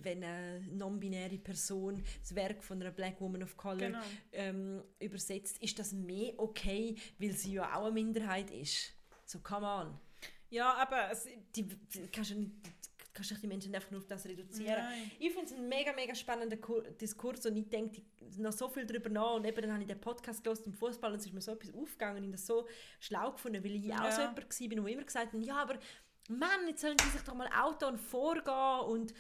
wenn eine non-binäre Person das Werk von einer Black Woman of Color genau. ähm, übersetzt, ist das mehr okay, weil sie ja auch eine Minderheit ist. So, come on. Ja, aber es, die, die kannst du nicht kannst du die Menschen einfach nur auf das reduzieren. Nein. Ich finde es ein mega, mega spannender Diskurs und ich denke noch so viel darüber nach und eben dann habe ich den Podcast gelesen im Fußball und es ist mir so etwas aufgegangen und das so schlau gefunden, weil ich ja. auch so jemand war, der immer gesagt hat, ja, aber Mann, jetzt sollen die sich doch mal Auto und vorgehen und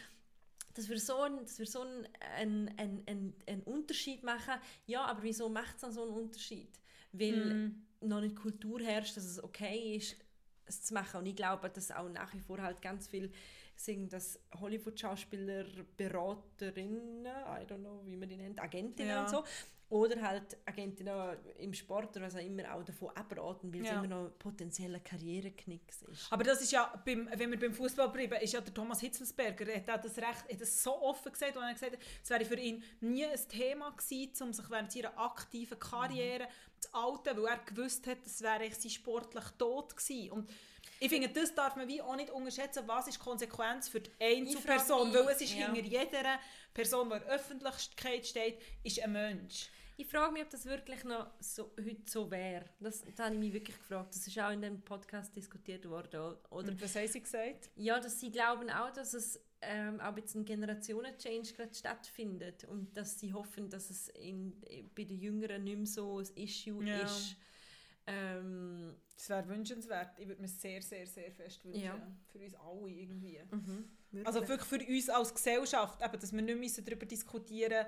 das würde so, ein, das würde so ein, ein, ein, ein, Unterschied machen. Ja, aber wieso macht es dann so einen Unterschied? Weil mm. noch nicht Kultur herrscht, dass es okay ist, es zu machen. Und ich glaube, dass auch nach wie vor halt ganz viel sind das Hollywood-Schauspieler, Beraterinnen, I don't know, wie man die nennt, Agentinnen Ja. und so, oder halt Agentinnen im Sport oder was auch immer auch davon abraten, weil es Ja. immer noch potenzieller Karriereknicks ist. Aber das ist ja, beim, wenn wir beim Fußball bleiben, ist ja der Thomas Hitzelsberger, er hat das Recht, hat das so offen gesagt, und er hat gesagt, es wäre für ihn nie ein Thema gewesen, um sich während seiner aktiven Karriere zu outen, weil er gewusst hat, es wäre sein sportlich Tod gewesen. Und ich finde, das darf man wie auch nicht unterschätzen, was ist die Konsequenz für die Einzelperson, weil es ist ja. hinter jeder Person, die in der Öffentlichkeit steht, ist ein Mensch. Ich frage mich, ob das wirklich noch so, heute so wäre. Das, das habe ich mich wirklich gefragt. Das ist auch in dem Podcast diskutiert worden. Oder, Und was haben sie gesagt? Ja, dass sie glauben auch, dass es ähm, auch jetzt ein Generationen-Change gerade stattfindet und dass sie hoffen, dass es in, bei den Jüngeren nicht mehr so ein Issue Ja. ist. Ähm, Das wäre wünschenswert. Ich würde mir sehr, sehr, sehr fest wünschen. Ja. Für uns alle irgendwie. wirklich. Also wirklich für uns als Gesellschaft, eben, dass wir nicht müssen darüber diskutieren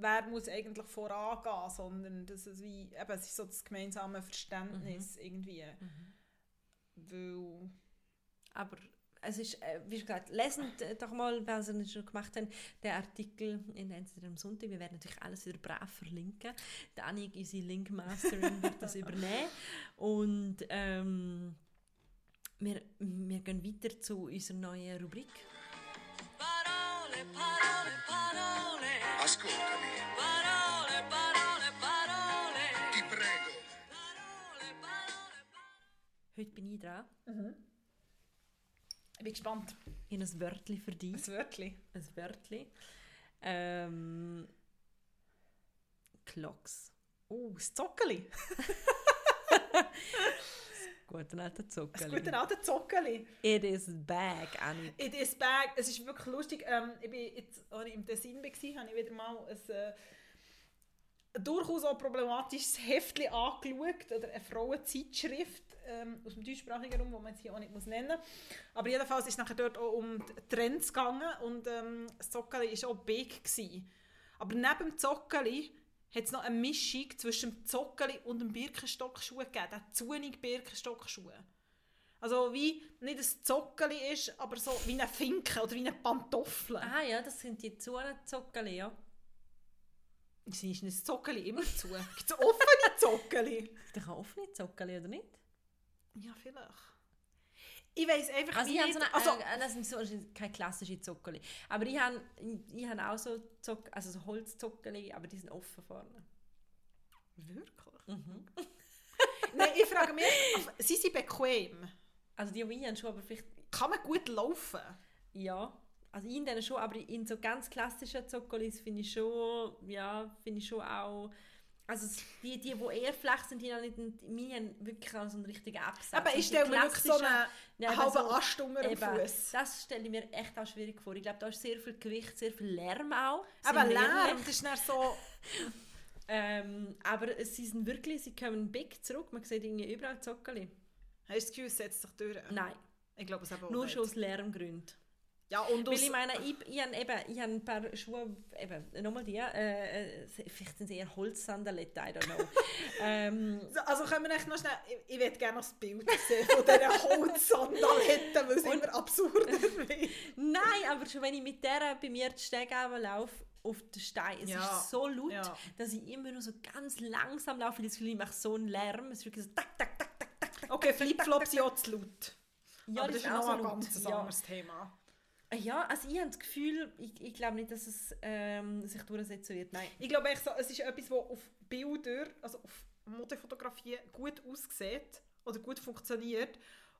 wer muss eigentlich vorangehen, sondern dass es wie, eben, es ist so das gemeinsame Verständnis irgendwie. Weil, Aber es ist, äh, wie gesagt, lesen doch mal, weil sie es schon gemacht haben, den Artikel in entweder am Sonntag. Wir werden natürlich alles wieder brav verlinken. Die Annik, unsere Linkmasterin, wird das übernehmen. Und ähm, wir, wir gehen weiter zu unserer neuen Rubrik. Parole, parole, parole. Ascoltami, Parole, parole, parole. ti prego. Parole, parole, parole. Heute bin ich dran. Ich bin gespannt. Ich habe ein Wörtchen für dich. Das Wörtchen. Ein Wörtchen. Ähm, Clocks. Oh, das Zockeli. Guten alter Das Zuckerli. gute alte Zockeli. It is back, Annik. It is back. Es ist wirklich lustig. Ähm, ich bin jetzt, als ich im Tessin war, habe ich wieder mal ein, äh, ein durchaus auch problematisches Heftchen angeschaut, oder eine Frauenzeitschrift ähm, aus dem deutschsprachigen Raum, die man jetzt hier auch nicht muss nennen muss. Aber jedenfalls ist es nachher dort auch um die Trends gegangen und ähm, das Zockeli war auch big. Gewesen. Aber neben dem Zockeli hat es noch eine Mischung zwischen dem Zockeli und dem Birkenstockschuh gegeben, der zunig Birkenstockschuh. Also wie nicht ein Zockeli ist, aber so wie eine Finke oder wie eine Pantoffel. Ah ja, das sind die Zuckerli, ja. Ist nicht ein Zockeli immer zu? Gibt es offene Zockeli? Da kann offene Zuckerli, oder nicht? Ja, vielleicht. Ich weiß einfach Also wie ich so nicht. eine, Also, äh, das sind so keine klassischen Zuckerli. Aber ich habe, ich habe auch so, Zock, also so Holzzuckerli, aber die sind offen vorne. wirklich? Mhm. Nein, ich frage mich, also, sind sie bequem? Also die, die ich habe, schon, aber vielleicht, Kann man gut laufen? ja. Also in denen schon, aber in so ganz klassischen Zuckerlis finde ich schon, ja, finde ich schon auch, also die, die, die eher flach sind, die haben nicht, meine haben wirklich so einen richtigen Absatz. Aber ich stelle mir wirklich so einen Ja, halben so- Ast unter dem Fuß. Das stelle ich mir echt auch schwierig vor. Ich glaube, da ist sehr viel Gewicht, sehr viel Lärm auch. Aber Lärm, das ist dann so... Ähm, aber sie sind wirklich, sie kommen big zurück. Man sieht irgendwie überall Zockerli. Hast du das Gefühl, es setzt sich durch? Nein, Ich glaube es auch nur nicht. schon aus Lärmgründen. Ja, und Weil ich meine, ich, ich habe eben, ich habe ein paar Schuhe, eben, nochmal die, äh, äh, vielleicht sind sie eher Holzsandaletten, I don't know. ähm, So, Also können wir echt noch schnell... Ich, ich würde gerne noch das Bild sehen von dieser Holzsandaletten, weil es immer absurder wird. nein, aber schon wenn ich mit der bei mir die Stege laufe, auf den Stein, es Ja, ist so laut, ja. dass ich immer nur so ganz langsam laufe, weil ich das Gefühl, ich mache so einen Lärm. Es ist wirklich so tak, tak, tak, tak, tak. Okay, Flipflops auch zu laut. Ja, Aber das das ist ist auch noch so ein ganz Ja. anderes Thema. Ja, also ich habe das Gefühl, ich, ich glaube nicht, dass es ähm, sich durchsetzen wird. Nein. Ich glaube echt so, es ist etwas, das auf Bilder, also auf Modefotografie gut aussieht oder gut funktioniert.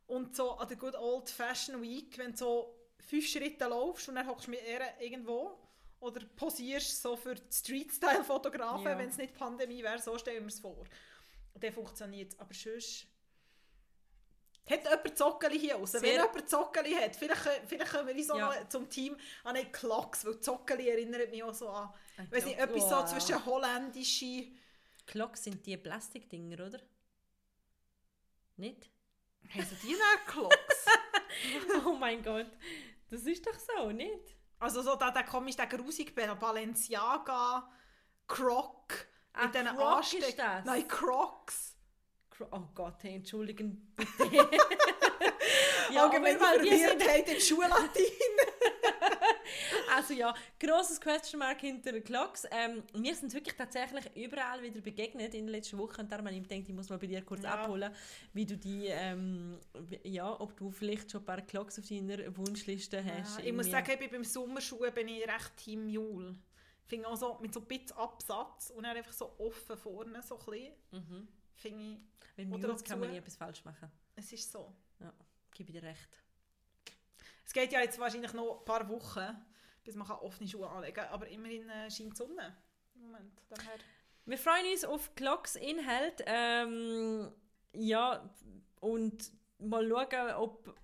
Und so an der Good Old Fashion Week, wenn du so fünf Schritte laufst und dann hockst du mit ihr irgendwo oder posierst so für Street-Style-Fotografen, Ja. wenn es nicht Pandemie wäre, so stellen wir es vor. Und dann funktioniert es. Aber sonst... Hat jemand Zockeli hier raus? Wenn Sehr- jemand Zockeli hat, vielleicht, vielleicht können wir auch Ja. noch zum Team an einen Klacks, weil Zockeli erinnert mich auch so an Weiß nicht, etwas Wow. so zwischen holländische. Glocks sind die Plastikdinger, oder? Nicht? Sie die dann Klocks? Oh mein Gott, das ist doch so, nicht? also so der, der komisch, der grusige Balenciaga, Croc, Ah, mit diesen Croc Ansteck-? Nein, Crocs. Oh Gott, hey, entschuldigen bitte. ja, Allgemein aber die sind- Verwirrtheit im Schullatin. Also ja, grosses Question Mark hinter den Clocks. Ähm, wir sind wirklich tatsächlich überall wieder begegnet in den letzten Wochen und darum habe ich gedacht, ich muss mal bei dir kurz Ja. abholen, wie du die, ähm, ja, ob du vielleicht schon ein paar Clocks auf deiner Wunschliste hast. Ja, ich muss sagen, ich bin beim Sommerschuh bin ich recht Team Jule. Finde auch so mit so ein bisschen Absatz und dann einfach so offen vorne so ein bisschen. Mhm. Finde ich, Bei Oder Mules kann man nie etwas falsch machen. es ist so. Ja, gebe dir recht. Es geht ja jetzt wahrscheinlich noch ein paar Wochen, bis man offene Schuhe anlegen kann, aber immerhin äh, scheint die Sonne im Moment. Daher. Wir freuen uns auf Clocks Inhalt. Ähm, ja, und mal schauen, ob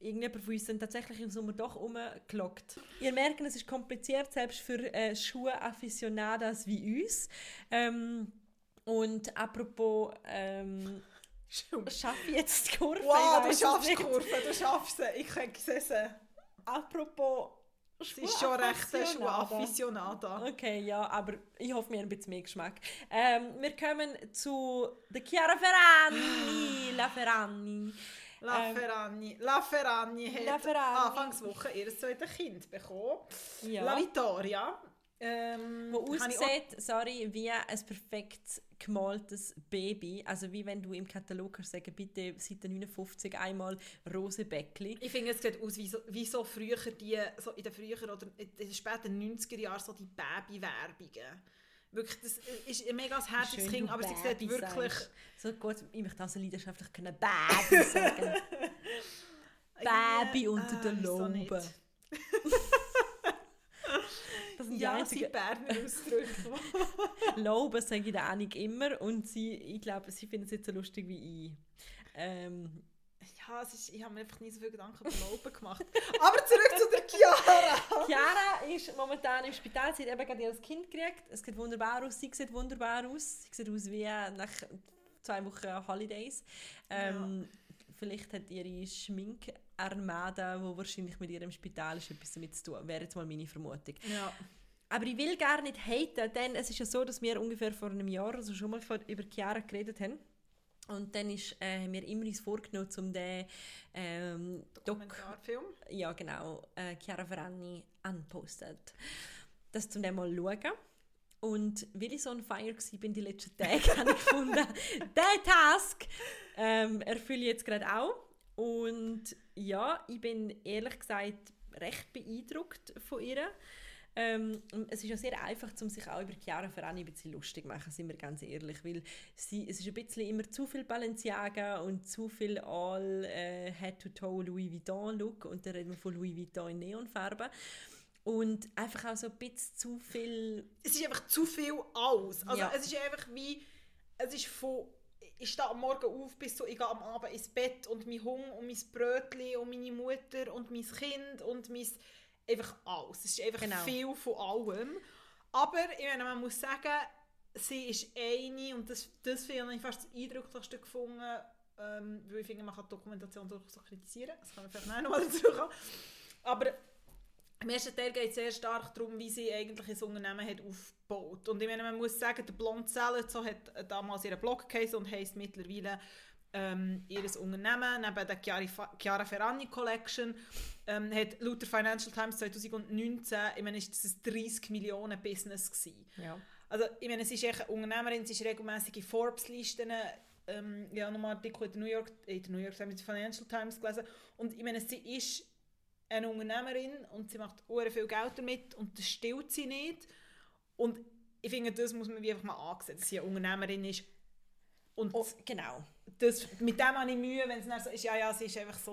irgendjemand von uns dann tatsächlich im Sommer doch rumgelockt. Ihr merkt, es ist kompliziert, selbst für äh, Schuhe-Afficionadas wie uns. Ähm, und apropos, ähm, schaffe ich jetzt die Kurve? Wow, du schaffst die. Kurve, du schaffst sie. Ich kann gesehen. Apropos Sie ist schon recht ein. Schuh-Afficionada. Okay, ja, aber ich hoffe, haben ein bisschen mehr Geschmack. Ähm, wir kommen zu der Chiara Ferrani. La Ferrani. La Ähm, Ferragni. La Ferragni hat La Ferragni. Anfangswoche ihr zweites Kind bekommen. Ja. La Vittoria. Ähm, Wo aussieht, sorry, wie ein perfekt gemaltes Baby. Also wie wenn du im Katalog kannst sagen, bitte Seite 59 einmal Rosebäckli. Ich finde, es sieht aus wie so, wie so früher die, so in den früheren oder in den späten 90er Jahren so die Baby-Werbungen. Wirklich, das ist ein mega herziges Schön, Kind, aber sie sieht Baby wirklich... sagst. So gut, ich möchte also leidenschaftlich können Baby sagen. Baby unter Ah, der wieso nicht? Das sind die Ja, sie einzigen Berner Ausdrücke. Lauben, sage ich der Annik immer. Und sie, ich glaube, sie findet es nicht so lustig wie ich. Ähm, ja, es ist, ich habe mir einfach nie so viel Gedanken über Lauben gemacht. Aber zurück zu der Chiara. Chiara ist momentan im Spital. Sie hat eben gerade ihr Kind gekriegt. Es sieht wunderbar aus. Sie sieht wunderbar aus. Sie sieht aus wie nach zwei Wochen Holidays. Ähm, Vielleicht hat ihre Schminkarmada, die wahrscheinlich mit ihrem Spital ist, etwas damit zu tun. Wäre jetzt mal meine Vermutung. Ja. Aber ich will gar nicht haten, denn es ist ja so, dass wir ungefähr vor einem Jahr also schon mal über Chiara geredet haben. Und dann ist, äh, haben wir immer uns vorgenommen, um den ähm, Doc Dokumentarfilm. ja genau, äh, Chiara Ferrani anpostet. Das zum dem mal schauen. Und weil ich so on fire war bin die letzten Tage, habe ich gefunden, der Task ähm, erfülle ich jetzt gerade auch. Und ja, ich bin ehrlich gesagt recht beeindruckt von ihr. Ähm, es ist ja sehr einfach, um sich auch über Chiara Ferrani ein bisschen lustig zu machen, sind wir ganz ehrlich, weil sie, es ist ein bisschen immer zu viel Balenciaga und zu viel all äh, Head-to-Toe Louis Vuitton-Look und dann reden wir von Louis Vuitton in Neonfarben und einfach auch so ein bisschen zu viel Es ist einfach zu viel alles. Also Ja. es ist einfach wie, es ist von, ich stehe am Morgen auf bis zu, ich gehe am Abend ins Bett und mein Hunger und mein Brötchen und meine Mutter und mein Kind und mein, einfach alles. Es ist einfach Genau. viel von allem. Aber ich meine, man muss sagen, sie ist eine und das, das finde ich fast das eindrücklichste gefunden, ähm, weil ich finde, man kann die Dokumentation durchaus so kritisieren. Das kann man vielleicht auch noch mal dazu kommen. Aber im ersten Teil geht es sehr stark darum, wie sie eigentlich ein Unternehmen hat aufgebaut. Und ich meine, man muss sagen, der Blond Salad so hat damals ihren Blog geheißen und heisst mittlerweile ähm, ihr Unternehmen, neben der Chiara, Chiara Ferragni Collection, ähm, hat laut der Financial Times 2019, ich meine, ist das ein 30 Millionen Business gewesen. ja. Also, ich meine, sie ist echt eine Unternehmerin, sie ist regelmäßig in Forbes-Listen. Ähm, habe nochmal einen Artikel in der New York, in der New York Times, Financial Times gelesen. Und ich meine, sie ist eine Unternehmerin und sie macht sehr viel Geld damit und das stillt sie nicht. Und ich finde, das muss man einfach mal ansehen, dass sie eine Unternehmerin ist. Und Oh, genau. das, mit dem habe ich Mühe, wenn es dann so ist, ja, ja, sie ist einfach so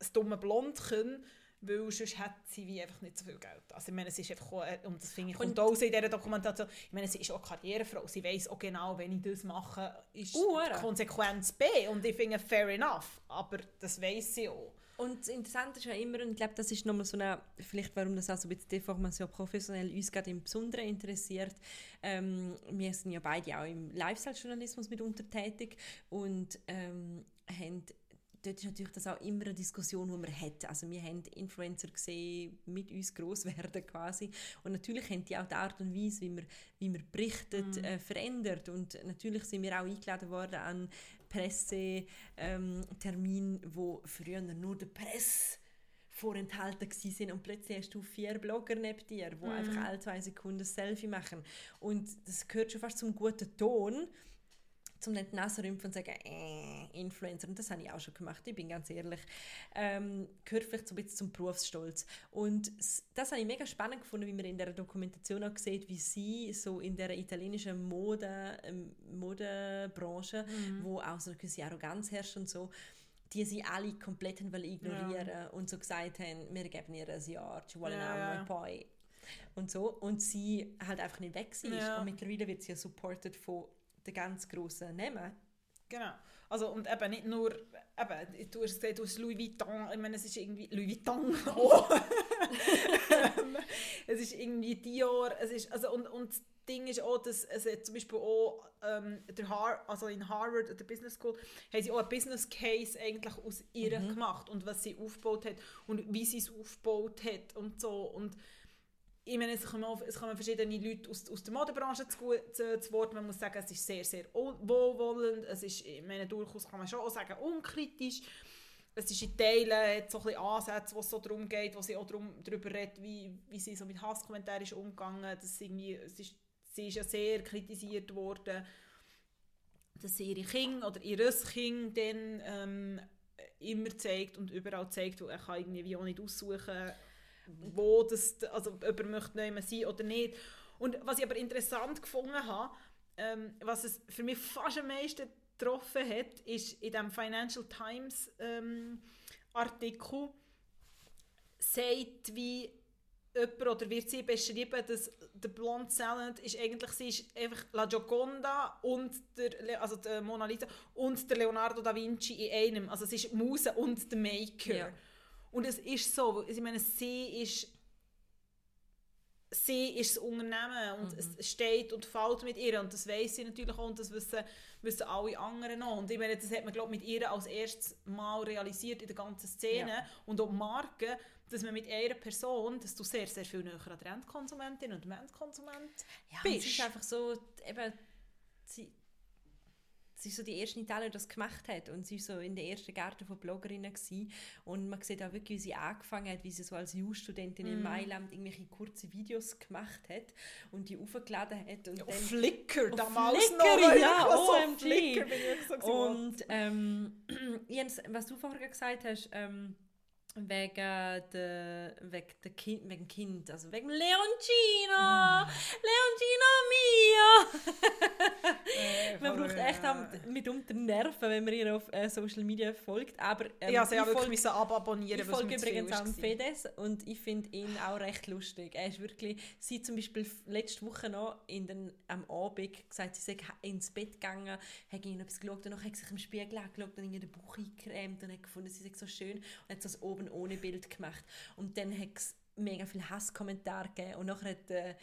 ein dummes Blondchen, weil sonst hat sie wie einfach nicht so viel Geld. Also ich meine, sie ist einfach, äh, und das finde ich, Und- auch in dieser Dokumentation, ich meine, sie ist auch Karrierefrau, sie weiß auch genau, wenn ich das mache, ist die Konsequenz B und ich finde, fair enough, aber das weiß sie auch. Und das Interessante ist ja immer, und ich glaube, das ist nochmal so eine, vielleicht warum das auch so ein bisschen die Formation professionell uns gerade im Besonderen interessiert. Ähm, wir sind ja beide auch im Lifestyle-Journalismus mitunter tätig und ähm, haben dort ist natürlich das auch immer eine Diskussion, die man hat. Also wir haben Influencer gesehen, mit uns gross werden quasi. Und natürlich haben die auch die Art und Weise, wie man, wie man berichtet, Mhm. äh, verändert. Und natürlich sind wir auch eingeladen worden an Pressetermin, ähm, wo früher nur der Presse vorenthalten gewesen sind und plötzlich hast du vier Blogger neben dir, die einfach alle zwei Sekunden ein Selfie machen. Und das gehört schon fast zum guten Ton, zum nicht die Nase rümpfen und sagen, äh, Influencer. Und das habe ich auch schon gemacht, ich bin ganz ehrlich. Ähm, gehört vielleicht so ein bisschen zum Berufsstolz. Und das habe ich mega spannend gefunden, wie man in der Dokumentation auch sieht, wie sie so in der italienischen Mode, ähm, Modebranche, wo auch so eine gewisse Arroganz herrscht und so, die sie alle komplett wollen ignorieren und so gesagt haben, wir geben ihr ein Jahr, ci vuole Ja, un anno ja. e poi. Und so. Und sie halt einfach nicht weg war. Ja. Und mittlerweile wird sie ja supported von den ganz grossen Namen. Genau. Also, und eben nicht nur, eben, du hast gesagt, du hast Louis Vuitton, ich meine, es ist irgendwie, Louis Vuitton, oh. es ist irgendwie Dior, es ist, also, und, und das Ding ist auch, dass es hat zum Beispiel auch, ähm, der Har also in Harvard, der Business School, haben sie auch einen Business Case eigentlich aus ihr gemacht und was sie aufgebaut hat und wie sie es aufgebaut hat und so und ich meine, es kommen, es kommen verschiedene Leute aus, aus der Modebranche zu, zu, zu Wort. Man muss sagen, es ist sehr, sehr wohlwollend. Es ist, ich meine, durchaus kann man schon auch sagen, unkritisch. Es ist in Teilen so ein Ansätze, wo es so darum geht, wo sie auch darum, darüber redet, wie, wie sie so mit Hasskommentaren ist umgegangen. Das irgendwie, es ist, sie ist ja sehr kritisiert worden, dass sie ihre Kinder oder ihres Kind dann ähm, immer zeigt und überall zeigt, wo er kann irgendwie auch nicht aussuchen wo das, also ob er möchte nicht sein oder nicht. Und was ich aber interessant gefunden habe, ähm, was es für mich fast am meisten getroffen hat, ist in dem Financial Times ähm, Artikel sagt, wie jemand oder wird sie beschrieben, dass der Blonde Salad ist eigentlich, sie ist einfach La Gioconda und der, also der Mona Lisa und der Leonardo da Vinci in einem. Also es ist Muse und der Maker. Ja. Und es ist so, ich meine, sie ist sie ist das Unternehmen und es steht und fällt mit ihr und das weiß sie natürlich auch und das wissen, wissen alle anderen auch. Und ich meine, das hat man glaube mit ihr als erstes Mal realisiert in der ganzen Szene Ja. und auch die Marke, dass man mit einer Person, dass du sehr, sehr viel näher an der Endkonsumentin und dem Endkonsument Ja, bist. es ist einfach so, eben, sie, sie so die erste in Italien, die das gemacht hat und sie so in der ersten Garten von Bloggerinnen gewesen. und man sieht auch wirklich, wie sie angefangen hat, wie sie so als Jus-Studentin Mhm. in Mailand irgendwelche kurze Videos gemacht hat und die aufgeladen hat und auf dann Flickr Auf damals Flickr, noch. ja, so OMG. Flickr bin ich so. Und ähm, Jens, was du vorher gesagt hast, ähm, wegen der, wegen kind, wegen Kind, also wegen Leoncino, Leoncino mio. Äh, Man braucht echt auch mitunter Nerven, wenn man ihr auf äh, Social Media folgt, aber ähm, ja, sie haben wirklich müssen ababonnieren, ich folge übrigens auch dem. Fedes und ich finde ihn auch recht lustig. Er ist wirklich, sie zum Beispiel letzte Woche noch in den, am Abend gesagt, sie sei ins Bett gegangen, hat irgendetwas geschaut und dann hat sie sich im Spiegel angeschaut und irgendwie den Bauch eingecremt und hat gefunden, sie sei so schön und hat so das oben ohne Bild gemacht. Und dann hat es mega viele Hasskommentare gegeben und nachher hat äh,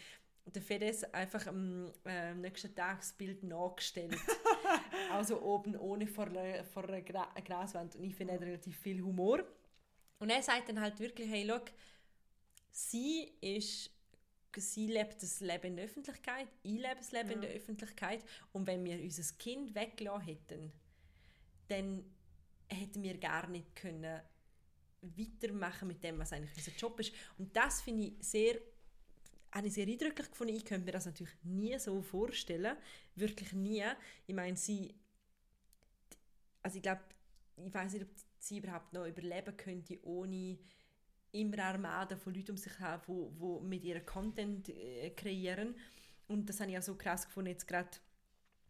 der Fedes einfach am äh, nächsten Tag das Bild nachgestellt. also oben ohne vor vor einer Gra Graswand. Und ich finde, er hat relativ viel Humor. Und er sagt dann halt wirklich, hey, look, sie ist sie lebt das Leben in der Öffentlichkeit, ich lebe das Leben in der Öffentlichkeit und wenn wir unser Kind weggelassen hätten, dann hätten wir gar nicht können weitermachen mit dem, was eigentlich unser Job ist. Und das finde ich sehr, habe ich sehr eindrücklich gefunden. Ich könnte mir das natürlich nie so vorstellen, wirklich nie. Ich meine, sie, also ich glaube, ich weiß nicht, ob sie überhaupt noch überleben könnte, ohne immer Armada von Leuten um sich haben, wo, wo mit ihrem Content äh, kreieren. Und das habe ich auch so krass gefunden, jetzt gerade,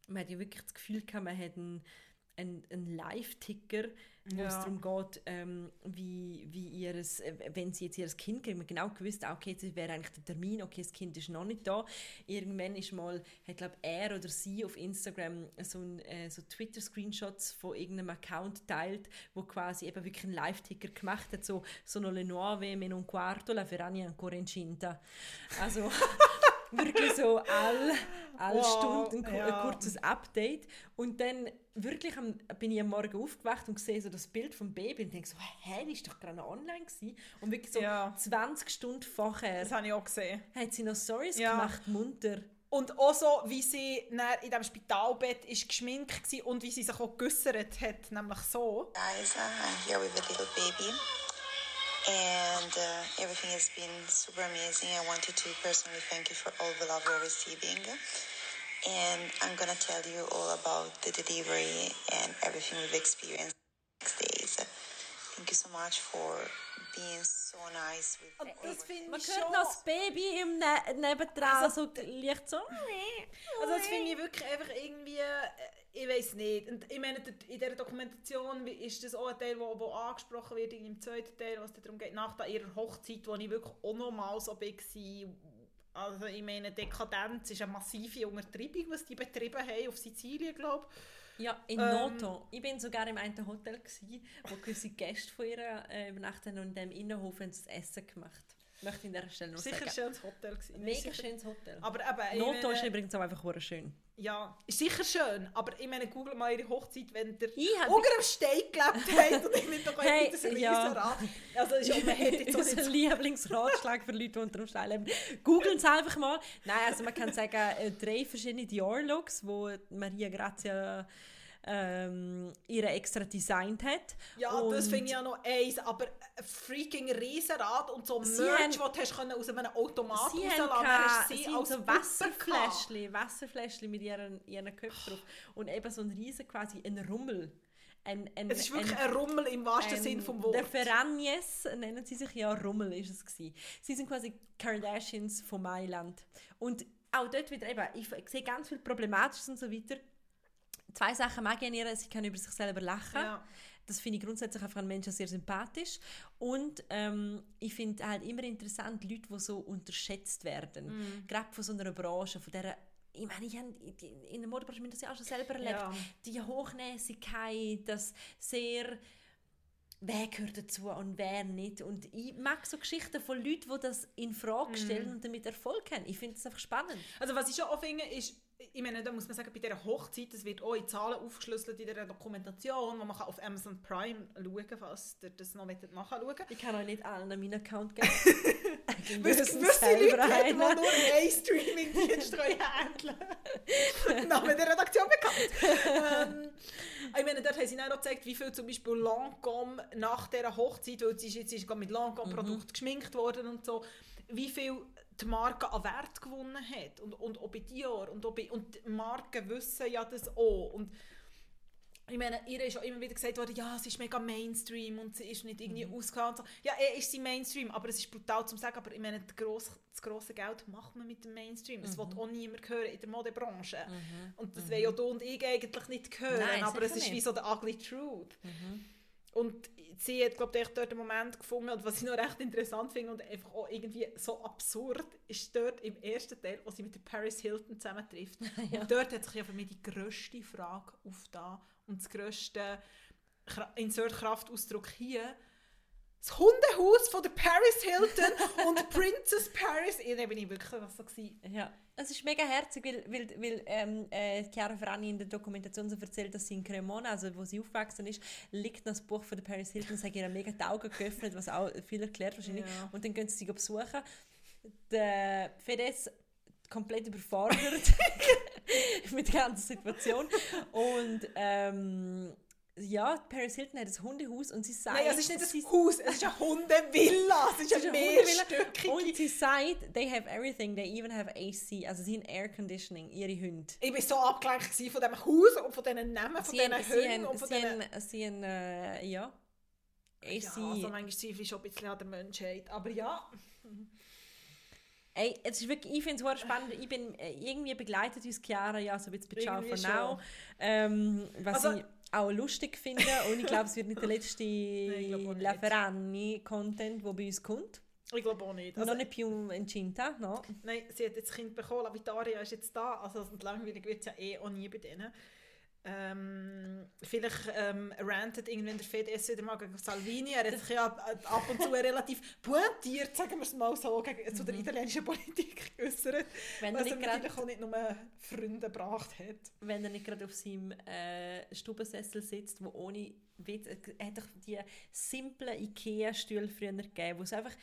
man hat ja wirklich das Gefühl gehabt, man hat einen, einen, einen Live-Ticker, wo es Ja. darum geht, ähm, wie, wie ihres, äh, wenn sie jetzt ihr Kind kriegen, genau gewusst, ah, okay, jetzt wäre eigentlich der Termin, okay, das Kind ist noch nicht da. Irgendwann ist mal, hat glaube er oder sie auf Instagram so, ein, äh, so Twitter-Screenshots von irgendeinem Account teilt, wo quasi eben wirklich einen Live-Ticker gemacht hat, so «Sono le nuove, meno un quarto, la Ferrani ancora incinta». Also, wirklich so alle, alle Wow, Stunden ein, ja. ein kurzes Update. Und dann wirklich am, bin ich am Morgen aufgewacht und sehe so das Bild vom Baby und denke so, hä, die ist doch gerade noch online gewesen. Und wirklich so Ja. 20 Stunden vorher Das habe ich auch gesehen. hat sie noch Stories Ja. gemacht, munter. Und auch so, wie sie in diesem Spitalbett ist geschminkt war und wie sie sich auch geäussert hat, nämlich so. guys. Uh, I'm here with the little baby, and uh, everything has been super amazing. I wanted to personally thank you for all the love we're receiving, and I'm gonna tell you all about the delivery and everything we've experienced next days. Thank you so much for being so nice with Und das finde Man hört schon... noch das Baby im ne nebendran, Also, so leicht so. Also das finde ich wirklich einfach irgendwie, äh, ich weiß nicht. Und ich meine, in dieser Dokumentation ist das auch ein Teil, wo, wo angesprochen wird, im zweiten Teil, was darum geht, nach der- ihrer Hochzeit, wo ich wirklich auch noch mal so war. Also ich meine, Dekadenz ist eine massive Untertreibung, was die betrieben haben, auf Sizilien, glaube ich. Ja, in Ähm. Noto. Ich bin sogar im einen Hotel, gsi, wo gewisse Gäste von ihr äh, übernachtet und in dem Innenhof haben sie das Essen gemacht. Möchte ich an dieser Stelle noch Sicher sagen. schönes Hotel. Gewesen. Mega Sicher- schönes Hotel. Aber eben, Noto ist meine, übrigens auch einfach schön. Ja, ist sicher schön, aber ich meine, google mal ihre Hochzeit, wenn der unter einem Stein gelebt habt und ich mit doch Hey, ein ja. Riesenrad. Also ist man hätte jetzt auch nicht Lieblingsratschlag für Leute, die unter dem Stein leben. Googeln es einfach mal. Nein, also man kann sagen, äh, drei verschiedene Dior-Looks, wo Maria Grazia ähm, ihre extra designt hat. Ja, Und das finde ich ja noch eins, aber ein freaking Riesenrad und so Sie Merch, haben- das du aus einem Automat Sie rauslassen keine- sie sie als so. Wasserfläschchen, Wasserfläschchen mit ihren, ihren Köpfen drauf. Und eben so ein riesen quasi ein Rummel. Ein, ein, Es ist wirklich ein Rummel im wahrsten Sinn vom Wort. Der Ferragnes nennen sie sich ja Rummel ist es gewesen. Sie sind quasi Kardashians von Mailand. Und auch dort wieder eben, ich sehe ganz viel Problematisches und so weiter. Zwei Sachen mag ich an ihr, sie kann über sich selber lachen. Ja. Das finde ich grundsätzlich einfach an Menschen sehr sympathisch. Und ähm, ich finde halt immer interessant, Leute, die so unterschätzt werden. Mhm. Gerade von so einer Branche, von der ich meine, ich habe in der Modebranche das ja auch schon selber erlebt. Ja. Die Hochnäsigkeit, das sehr wer gehört dazu und wer nicht. Und ich mag so Geschichten von Leuten, die das in Frage Mhm. stellen und damit Erfolg haben. Ich finde das einfach spannend. Also was ich schon auch finde, ist, ich meine, da muss man sagen, bei dieser Hochzeit, das wird auch in Zahlen aufgeschlüsselt in dieser Dokumentation, wo man auf Amazon Prime schauen kann, falls ihr das noch nachschauen wollt. Ich kann euch nicht allen meinen Account geben. Weil es müssen gewisse Leute hat, die nur einen Streaming-Dienst handeln Name der Redaktion bekannt. ähm, ich meine, dort haben sie dann auch gezeigt, wie viel zum Beispiel Lancôme nach dieser Hochzeit, weil sie ist jetzt ist mit Lancôme-Produkt geschminkt worden und so, wie viel die Marke an Wert gewonnen hat. Und, und auch bei Dior. Und, auch bei, und die Marken wissen ja das auch. Und ich meine, ihr ist auch immer wieder gesagt worden, ja, sie ist mega Mainstream und sie ist nicht irgendwie Mhm. ausgegangen. So. Ja, er ist sie Mainstream, aber es ist brutal zu sagen, aber ich meine, das grosse, das grosse Geld macht man mit dem Mainstream. Das Mhm. will auch niemand hören in der Modebranche. Und das wollen ja du und ich eigentlich nicht hören, Nein, aber es ist wie nicht. so der ugly truth. Und sie hat, glaube ich, dort einen Moment gefunden, und was ich noch recht interessant finde und einfach auch irgendwie so absurd, ist dort im ersten Teil, wo sie mit der Paris Hilton zusammentrifft. Und dort hat sich ja für mich die grösste Frage aufgetan und das grösste Kra- Insert-Kraftausdruck hier. Das Hundehaus von der Paris Hilton und Princess Paris. Da bin ich wirklich was so gewesen. Ja, es ist mega herzig, weil, weil, weil ähm, äh, Chiara Ferrani in der Dokumentation so erzählt, dass sie in Cremona, also wo sie aufgewachsen ist, liegt noch das Buch von der Paris Hilton, es hat ihr mega die Augen geöffnet, was auch viel erklärt wahrscheinlich. Ja. Und dann gehen sie sie besuchen. Der Fedez komplett überfordert mit der ganzen Situation. Und ähm, ja, Paris Hilton hat ein Hundehaus und sie sagt... Nein, es ist nicht ein sie- Haus, es ist eine Hundevilla. Es ist es ist eine mehrstöckige. Und sie sagt, they have everything, they even have AC, also sie haben Air Conditioning, ihre Hunde. Ich war so abgelenkt von diesem Haus und von diesen Namen, von diesen Hunden und von sie diesen... haben, sie haben äh, ja, AC. Ja, also manchmal zweifle ich schon ein bisschen an der Menschheit. Aber ja, Ey, es ist wirklich, ich finde es spannend. Ich bin äh, irgendwie begleitet uns Chiara ja so ein bisschen bei Ciao for Now. Ähm, was Also- ich auch lustig finde. Und ich glaube, es wird nicht der letzte ich glaube auch nicht. La Ferrani-Content, der bei uns kommt. ich glaube auch nicht. Also, non è più incinta, no? nein, sie hat jetzt Kind bekommen, La Vitaria ist jetzt da, also langweilig wird es ja eh auch nie bei denen. Ähm, vielleicht ähm, rantet irgendwann der Fidesz wieder mal gegen Salvini. Er hat sich ja ab, und zu relativ pointiert, sagen wir es mal so, gegen, zu der italienischen Politik geäußert. Wenn Was er natürlich auch nicht nur Freunde gebracht hat. wenn er nicht gerade auf seinem äh, Stubensessel sitzt, wo ohne Witz, er hat doch die simplen Ikea-Stühle früher gegeben, wo so einfach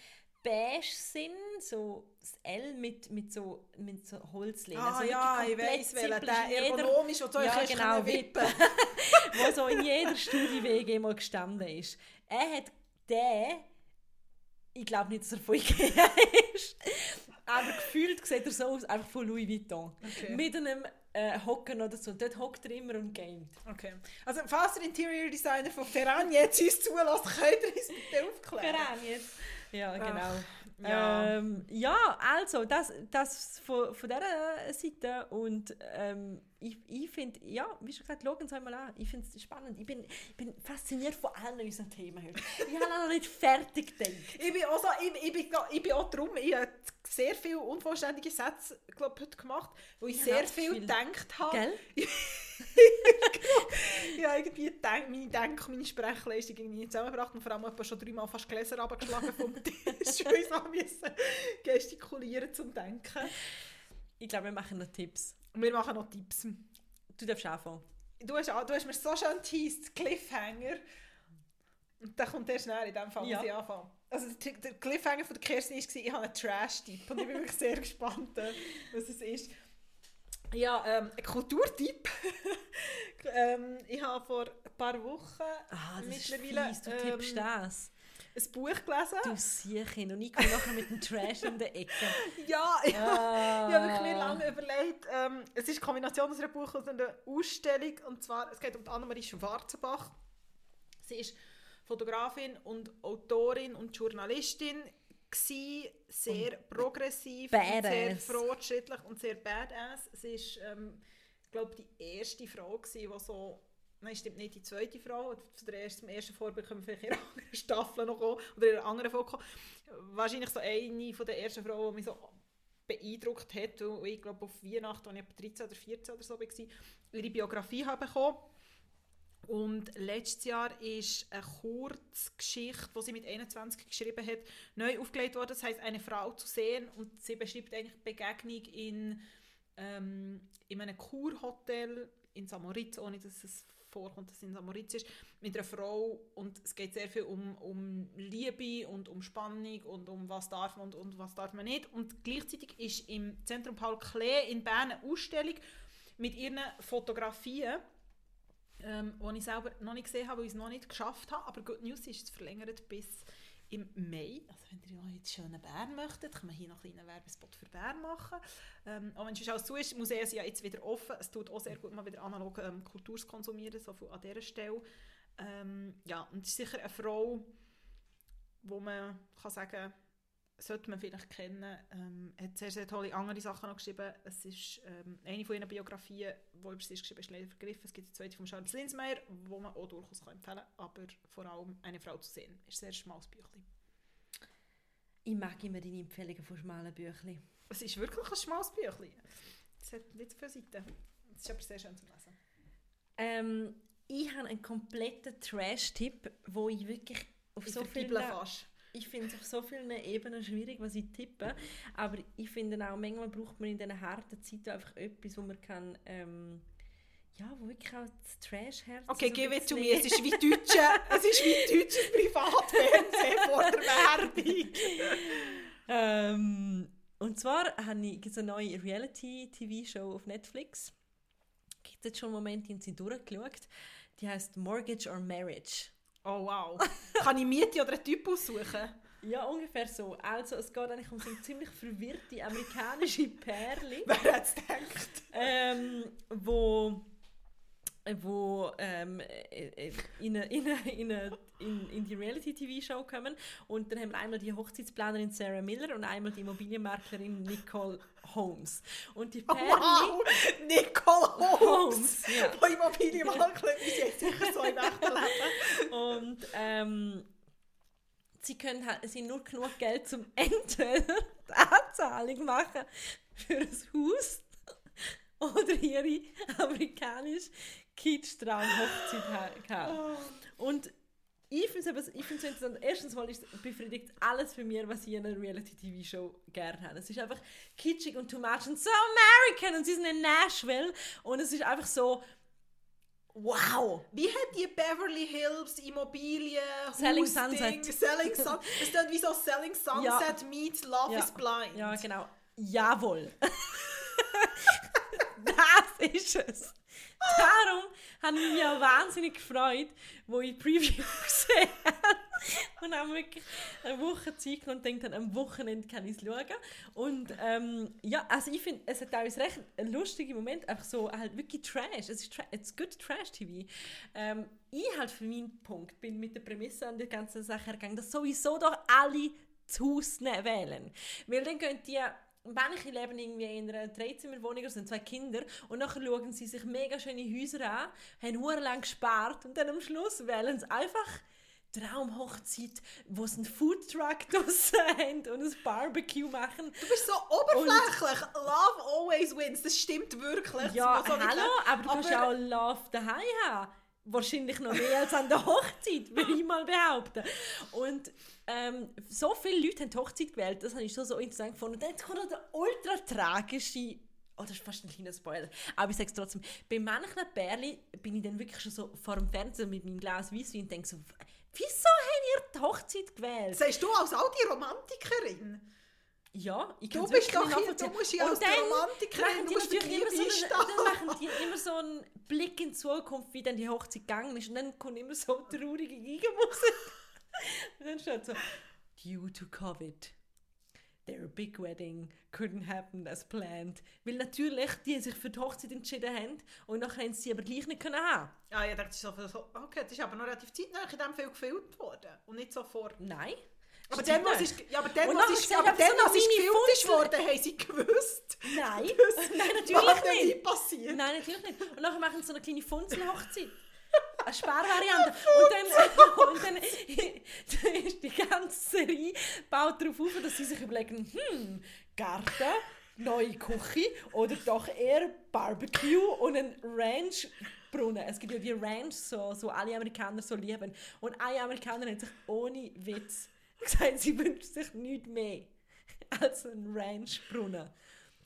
beige sind, so das L mit, mit so, mit so Holzlehnen. Ah also ja, ich welchen. simpel, Der ergonomisch, wo du ja, genau, wippen wo so in jeder Studienwege mal gestanden ist. Er hat den, ich glaube nicht, dass er von Ikea ist, aber gefühlt sieht er so aus, einfach von Louis Vuitton. Okay. Mit einem äh, Hocken oder so. Dort hockt er immer und gamet. Okay. Also, falls der Interior Designer von Ferrari jetzt uns zulässt, könnt ihr uns bitte aufklären. Verein jetzt. Ja, genau. ja. Ähm, ja, also, das, das von, von dieser Seite. Und ähm, ich, ich finde, ja, wie schon gesagt, schauen Sie mal an. Ich finde es spannend. Ich bin, ich bin fasziniert von allen unseren Themen heute. Ich habe noch nicht fertig gedacht. Ich bin auch so, ich, ich, bin, ich bin auch drum, ich habe sehr viele unvollständige Sätze glaub, heute gemacht, wo ich Ja, sehr viel viel. gedacht habe. Gell? Ich habe irgendwie denk, meine Denk- meine Sprechleistung irgendwie zusammengebracht und vor allem etwa schon dreimal fast Gläser runtergeschlagen vom Tisch, weil ich so gestikulieren zum Denken. Ich glaube, wir machen noch Tipps. Und wir machen noch Tipps. Du darfst anfangen. Du hast, du hast mir so schön teased, Cliffhanger. Und dann kommt der schnell in dem Fall, Ja. muss ich anfangen. Also der, Cliffhanger von der Kerstin war, ich habe einen Trash-Tipp und ich bin wirklich sehr gespannt, äh, was es ist. Ja, ähm, ein Kulturtipp. ähm, ich habe vor ein paar Wochen Ah, das ist mittlerweile fies. Du ähm, tippst das. Ein Buch gelesen. Du Siechen. Und ich komme nachher mit dem Trash in der Ecke. Ja, ich, Ah. ich habe wirklich mir lange überlegt. Ähm, es ist eine Kombination aus einem Buch und einer Ausstellung. Und zwar, es geht um die Annemarie Schwarzenbach. Sie ist Fotografin und Autorin und Journalistin gsi, sehr progressiv, und sehr badass. fortschrittlich und sehr badass. Sie ist, ähm, glaube die erste Frau die so Nein, stimmt nicht, die zweite Frau. Zu der ersten, Vorbild können wir vielleicht in einer anderen Staffel noch kommen, oder in einer anderen Folge kommen. Wahrscheinlich so eine von der ersten Frauen, die mich so beeindruckt hat, und ich glaube auf Weihnachten, als ich etwa 13 oder 14 oder so war, ihre Biografie habe bekommen. Und letztes Jahr ist eine Kurzgeschichte, die sie mit 21 geschrieben hat, neu aufgelegt worden. Das heißt «Eine Frau zu sehen» und sie beschreibt eigentlich die Begegnung in, ähm, in einem Kurhotel in Samoritz, ohne dass es vorkommt, dass es in Samoritz ist, mit einer Frau und es geht sehr viel um, um Liebe und um Spannung und um was darf man und, und was darf man nicht. Und gleichzeitig ist im Zentrum Paul Klee in Bern eine Ausstellung mit ihren Fotografien, ähm, die ich selber noch nicht gesehen habe, weil ich es noch nicht geschafft habe. Aber Good News ist, es verlängert bis im Mai. Also wenn ihr in den schönen Bern möchtet, kann man hier noch einen kleinen Werbespot für Bern machen. Ähm, auch wenn es alles zu ist, Museen sind ja jetzt wieder offen. Es tut auch sehr gut, mal wieder analog ähm, Kultur zu konsumieren, so viel an dieser Stelle. Ähm, ja, und es ist sicher eine Frau, wo man kann sagen sollte man vielleicht kennen. Ähm, hat sehr, sehr tolle andere Sachen noch geschrieben. Es ist ähm, eine von ihren Biografien, die über sie ist geschrieben ist, leider vergriffen. Es gibt eine zweite von Charles Linsmeyer, wo man auch durchaus kann empfehlen kann, aber vor allem «Eine Frau zu sehen». Ist ein sehr schmales Büchlein. Ich mag immer deine Empfehlungen von schmalen Büchlein. Es ist wirklich ein schmales Büchlein. Es hat nicht so viele Seiten. Es ist aber sehr schön zu lesen. Ähm, ich habe einen kompletten Trash-Tipp, wo ich wirklich auf Ich so fast. Ich finde es auf so vielen Ebenen schwierig, was ich tippe. Aber ich finde auch, manchmal braucht man in diesen harten Zeiten einfach etwas, wo man kann... Ähm, ja, wo wirklich auch das Trash-Herz... Okay, so gib ein es zu mir. Es ist wie deutsche, es ist wie deutsches Privatfernsehen vor der Werbung. Ähm, und zwar habe ich eine neue Reality-TV-Show auf Netflix. Gibt es jetzt schon einen Moment, haben sie durchgeschaut. Die heißt Mortgage or Marriage. Oh wow. Kann ich Miete oder einen Typ aussuchen? Ja, ungefähr so. Also es geht eigentlich um so ziemlich verwirrte amerikanische Pärchen, Wer hat es gedacht? ähm, wo wo ähm, äh, äh, in, eine, in, eine, in, eine, in, in die Reality-TV-Show kommen. Und dann haben wir einmal die Hochzeitsplanerin Sarah Miller und einmal die Immobilienmaklerin Nicole Holmes. Und die Pärchen... Wow! Nicole Holmes! Holmes, ja. Von Immobilienmakler ist jetzt sicher so im Leben. Und ähm, sie können sie nur genug Geld, zum entweder die Anzahlung machen für ein Haus oder ihre amerikanisch Kitsch-Traum-Hochzeit ha- gehabt. Und ich finde es so interessant. Erstens mal ist, befriedigt alles für mich, was ich in einer Reality-TV-Show gerne habe. Es ist einfach kitschig und too much und so American und sie sind in Nashville und es ist einfach so wow. Wie hat die Beverly Hills Immobilien, Selling Hausding, Sunset. Selling Sun Es klingt wie so Selling Sunset meets Love Ja. is Blind. Ja, genau. Jawohl. das ist es. Darum habe ich mich ja wahnsinnig gefreut, wo ich die Preview gesehen habe. Und habe wirklich eine Woche Zeit genommen und gedacht, am Wochenende kann ich es schauen. Und ähm, ja, also ich finde, es hat teilweise recht ein lustiger Moment, einfach so halt wirklich Trash. Es ist tra it's good Trash-TV. Ähm, ich halt für meinen Punkt bin mit der Prämisse an die ganze Sache hergegangen, dass sowieso doch alle zu Haus ne- wählen. Weil dann könnt ihr Manche leben irgendwie in einer Dreizimmerwohnung, es sind zwei Kinder, und nachher schauen sie sich mega schöne Häuser an, haben hure lang gespart und dann am Schluss wählen sie einfach Traumhochzeit, wo sie einen Foodtruck draussen haben und ein Barbecue machen. Du bist so oberflächlich. Love always wins. Das stimmt wirklich. Ja, Das hallo, aber du kannst ja auch Love daheim haben. Wahrscheinlich noch mehr als an der Hochzeit, würde ich mal behaupten. Und ähm, so viele Leute haben die Hochzeit gewählt, das habe ich schon so interessant gefunden. Und jetzt kommt noch der ultra tragische, oh, das ist fast ein kleiner Spoiler, aber ich sage es trotzdem, bei manchen Pärchen bin ich dann wirklich schon so vor dem Fernseher mit meinem Glas Weisswein und denke so, wieso habt ihr die Hochzeit gewählt? Sagst du als alte Romantikerin? Ja, ich Du kann's bist doch hier- du musst ja Und als Romantikerin, machen du die musst die immer so einen, dann machen die immer so einen Blick in die Zukunft, wie dann die Hochzeit gegangen ist. Und dann kommt immer so traurige Gegenmusik. Und dann steht so, due to Covid, their big wedding couldn't happen as planned. Weil natürlich die sich für die Hochzeit entschieden haben und nachher haben sie aber gleich nicht können haben. Ja, ich dachte so, so, okay, das ist aber noch relativ zeitnah in dem Film gefilmt worden. Und nicht so vor... Nein. Aber dann, was ist, ja, aber dann, was ist, aber dann, was ist gefilmt ist worden, haben sie gewusst, Nein. Nein, natürlich nicht. passiert. Nein, natürlich nicht. Und nachher machen sie so eine kleine Funzelhochzeit. Eine Sparvariante. Und dann, und dann, ist die ganze Serie baut darauf auf, dass sie sich überlegen, hm, Garten, neue Küche oder doch eher Barbecue und ein Ranchbrunnen. Es gibt ja die Ranch, so, so alle Amerikaner so lieben. Und eine Amerikanerin hat sich ohne Witz gesagt, sie wünscht sich nichts mehr als einen Ranchbrunnen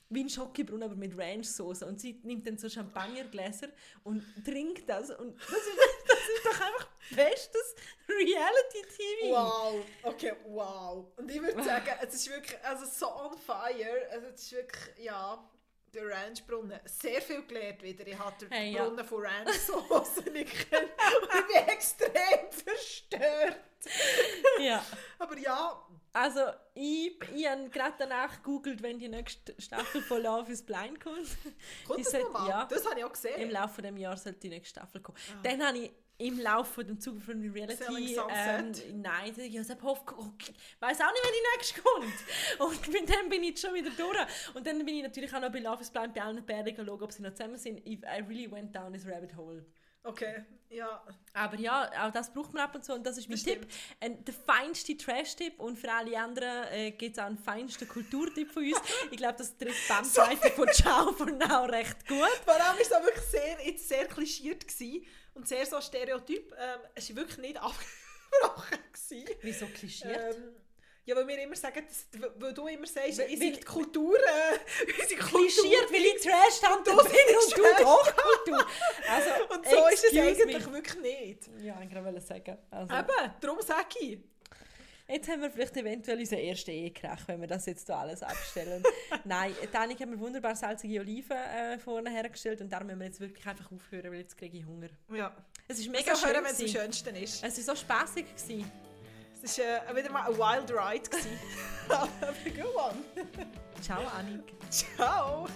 wie ein Schokobrunnen, aber mit Ranch-Soße. Und sie nimmt dann so Champagnergläser und trinkt das. Und das ist, das ist doch einfach bestes Reality-TV. Wow, okay, wow. Und ich würde sagen, es ist wirklich, also so on fire, also es ist wirklich, ja, der Ranchbrunnen, sehr viel gelernt wieder. Ich habe den Hey, ja. Brunnen von Ranch-Sauce nicht kennen und ich bin extrem verstört. Ja. Aber ja, Also, ich, ich habe gerade danach gegoogelt, wenn die nächste Staffel von Love is Blind kommt. kommt Die das nochmal? ja. Das habe ich auch gesehen. Im Laufe des Jahres sollte die nächste Staffel kommen. Dann habe ich im Laufe des Zuge von Reality. Ähm, nein, ich habe hofft, okay, weiß auch nicht, wenn die nächste kommt. Und mit dem bin ich jetzt schon wieder durch. Und dann bin ich natürlich auch noch bei Love is Blind bei allen Pärchen schauen, ob sie noch zusammen sind. I, I really went down this rabbit hole. Okay, ja. Aber ja, auch das braucht man ab und zu und das ist mein Das Tipp. Ein, der feinste Trash-Tipp und für alle anderen äh, gibt es auch einen feinsten Kulturtipp von uns. Ich glaube, das trifft die Bandbreite von Ciao von Now recht gut. Vor allem war es wirklich sehr, jetzt sehr klischiert gewesen und sehr so stereotyp. Ähm, es war wirklich nicht abgesprochen. gewesen. Wieso klischiert? Ähm, ja, weil wir immer sagen, dass, weil du immer sagst, Weil- unsere weil- Kultur, äh, unsere Kultur Klischiert, weil ich Trash-Tante Du bin bist und du Trash- Hochkultur. Also, Und so ist es eigentlich me. wirklich nicht. Ja, ich wollte sagen. Also, Eben, darum sage ich. Jetzt haben wir vielleicht eventuell unseren ersten Ehekrach, wenn wir das jetzt hier alles abstellen. Nein, Tanik hat mir wunderbar salzige Oliven äh, vorne hergestellt und darum müssen wir jetzt wirklich einfach aufhören, weil jetzt kriege ich Hunger. Ja. Es ist Mega mega schön. hören, wenn es am schönsten ist. Es war so spaßig. Gewesen. Es war äh, wieder mal ein Wild Ride. gewesen. Have a good one. Ciao, Annik. Ciao.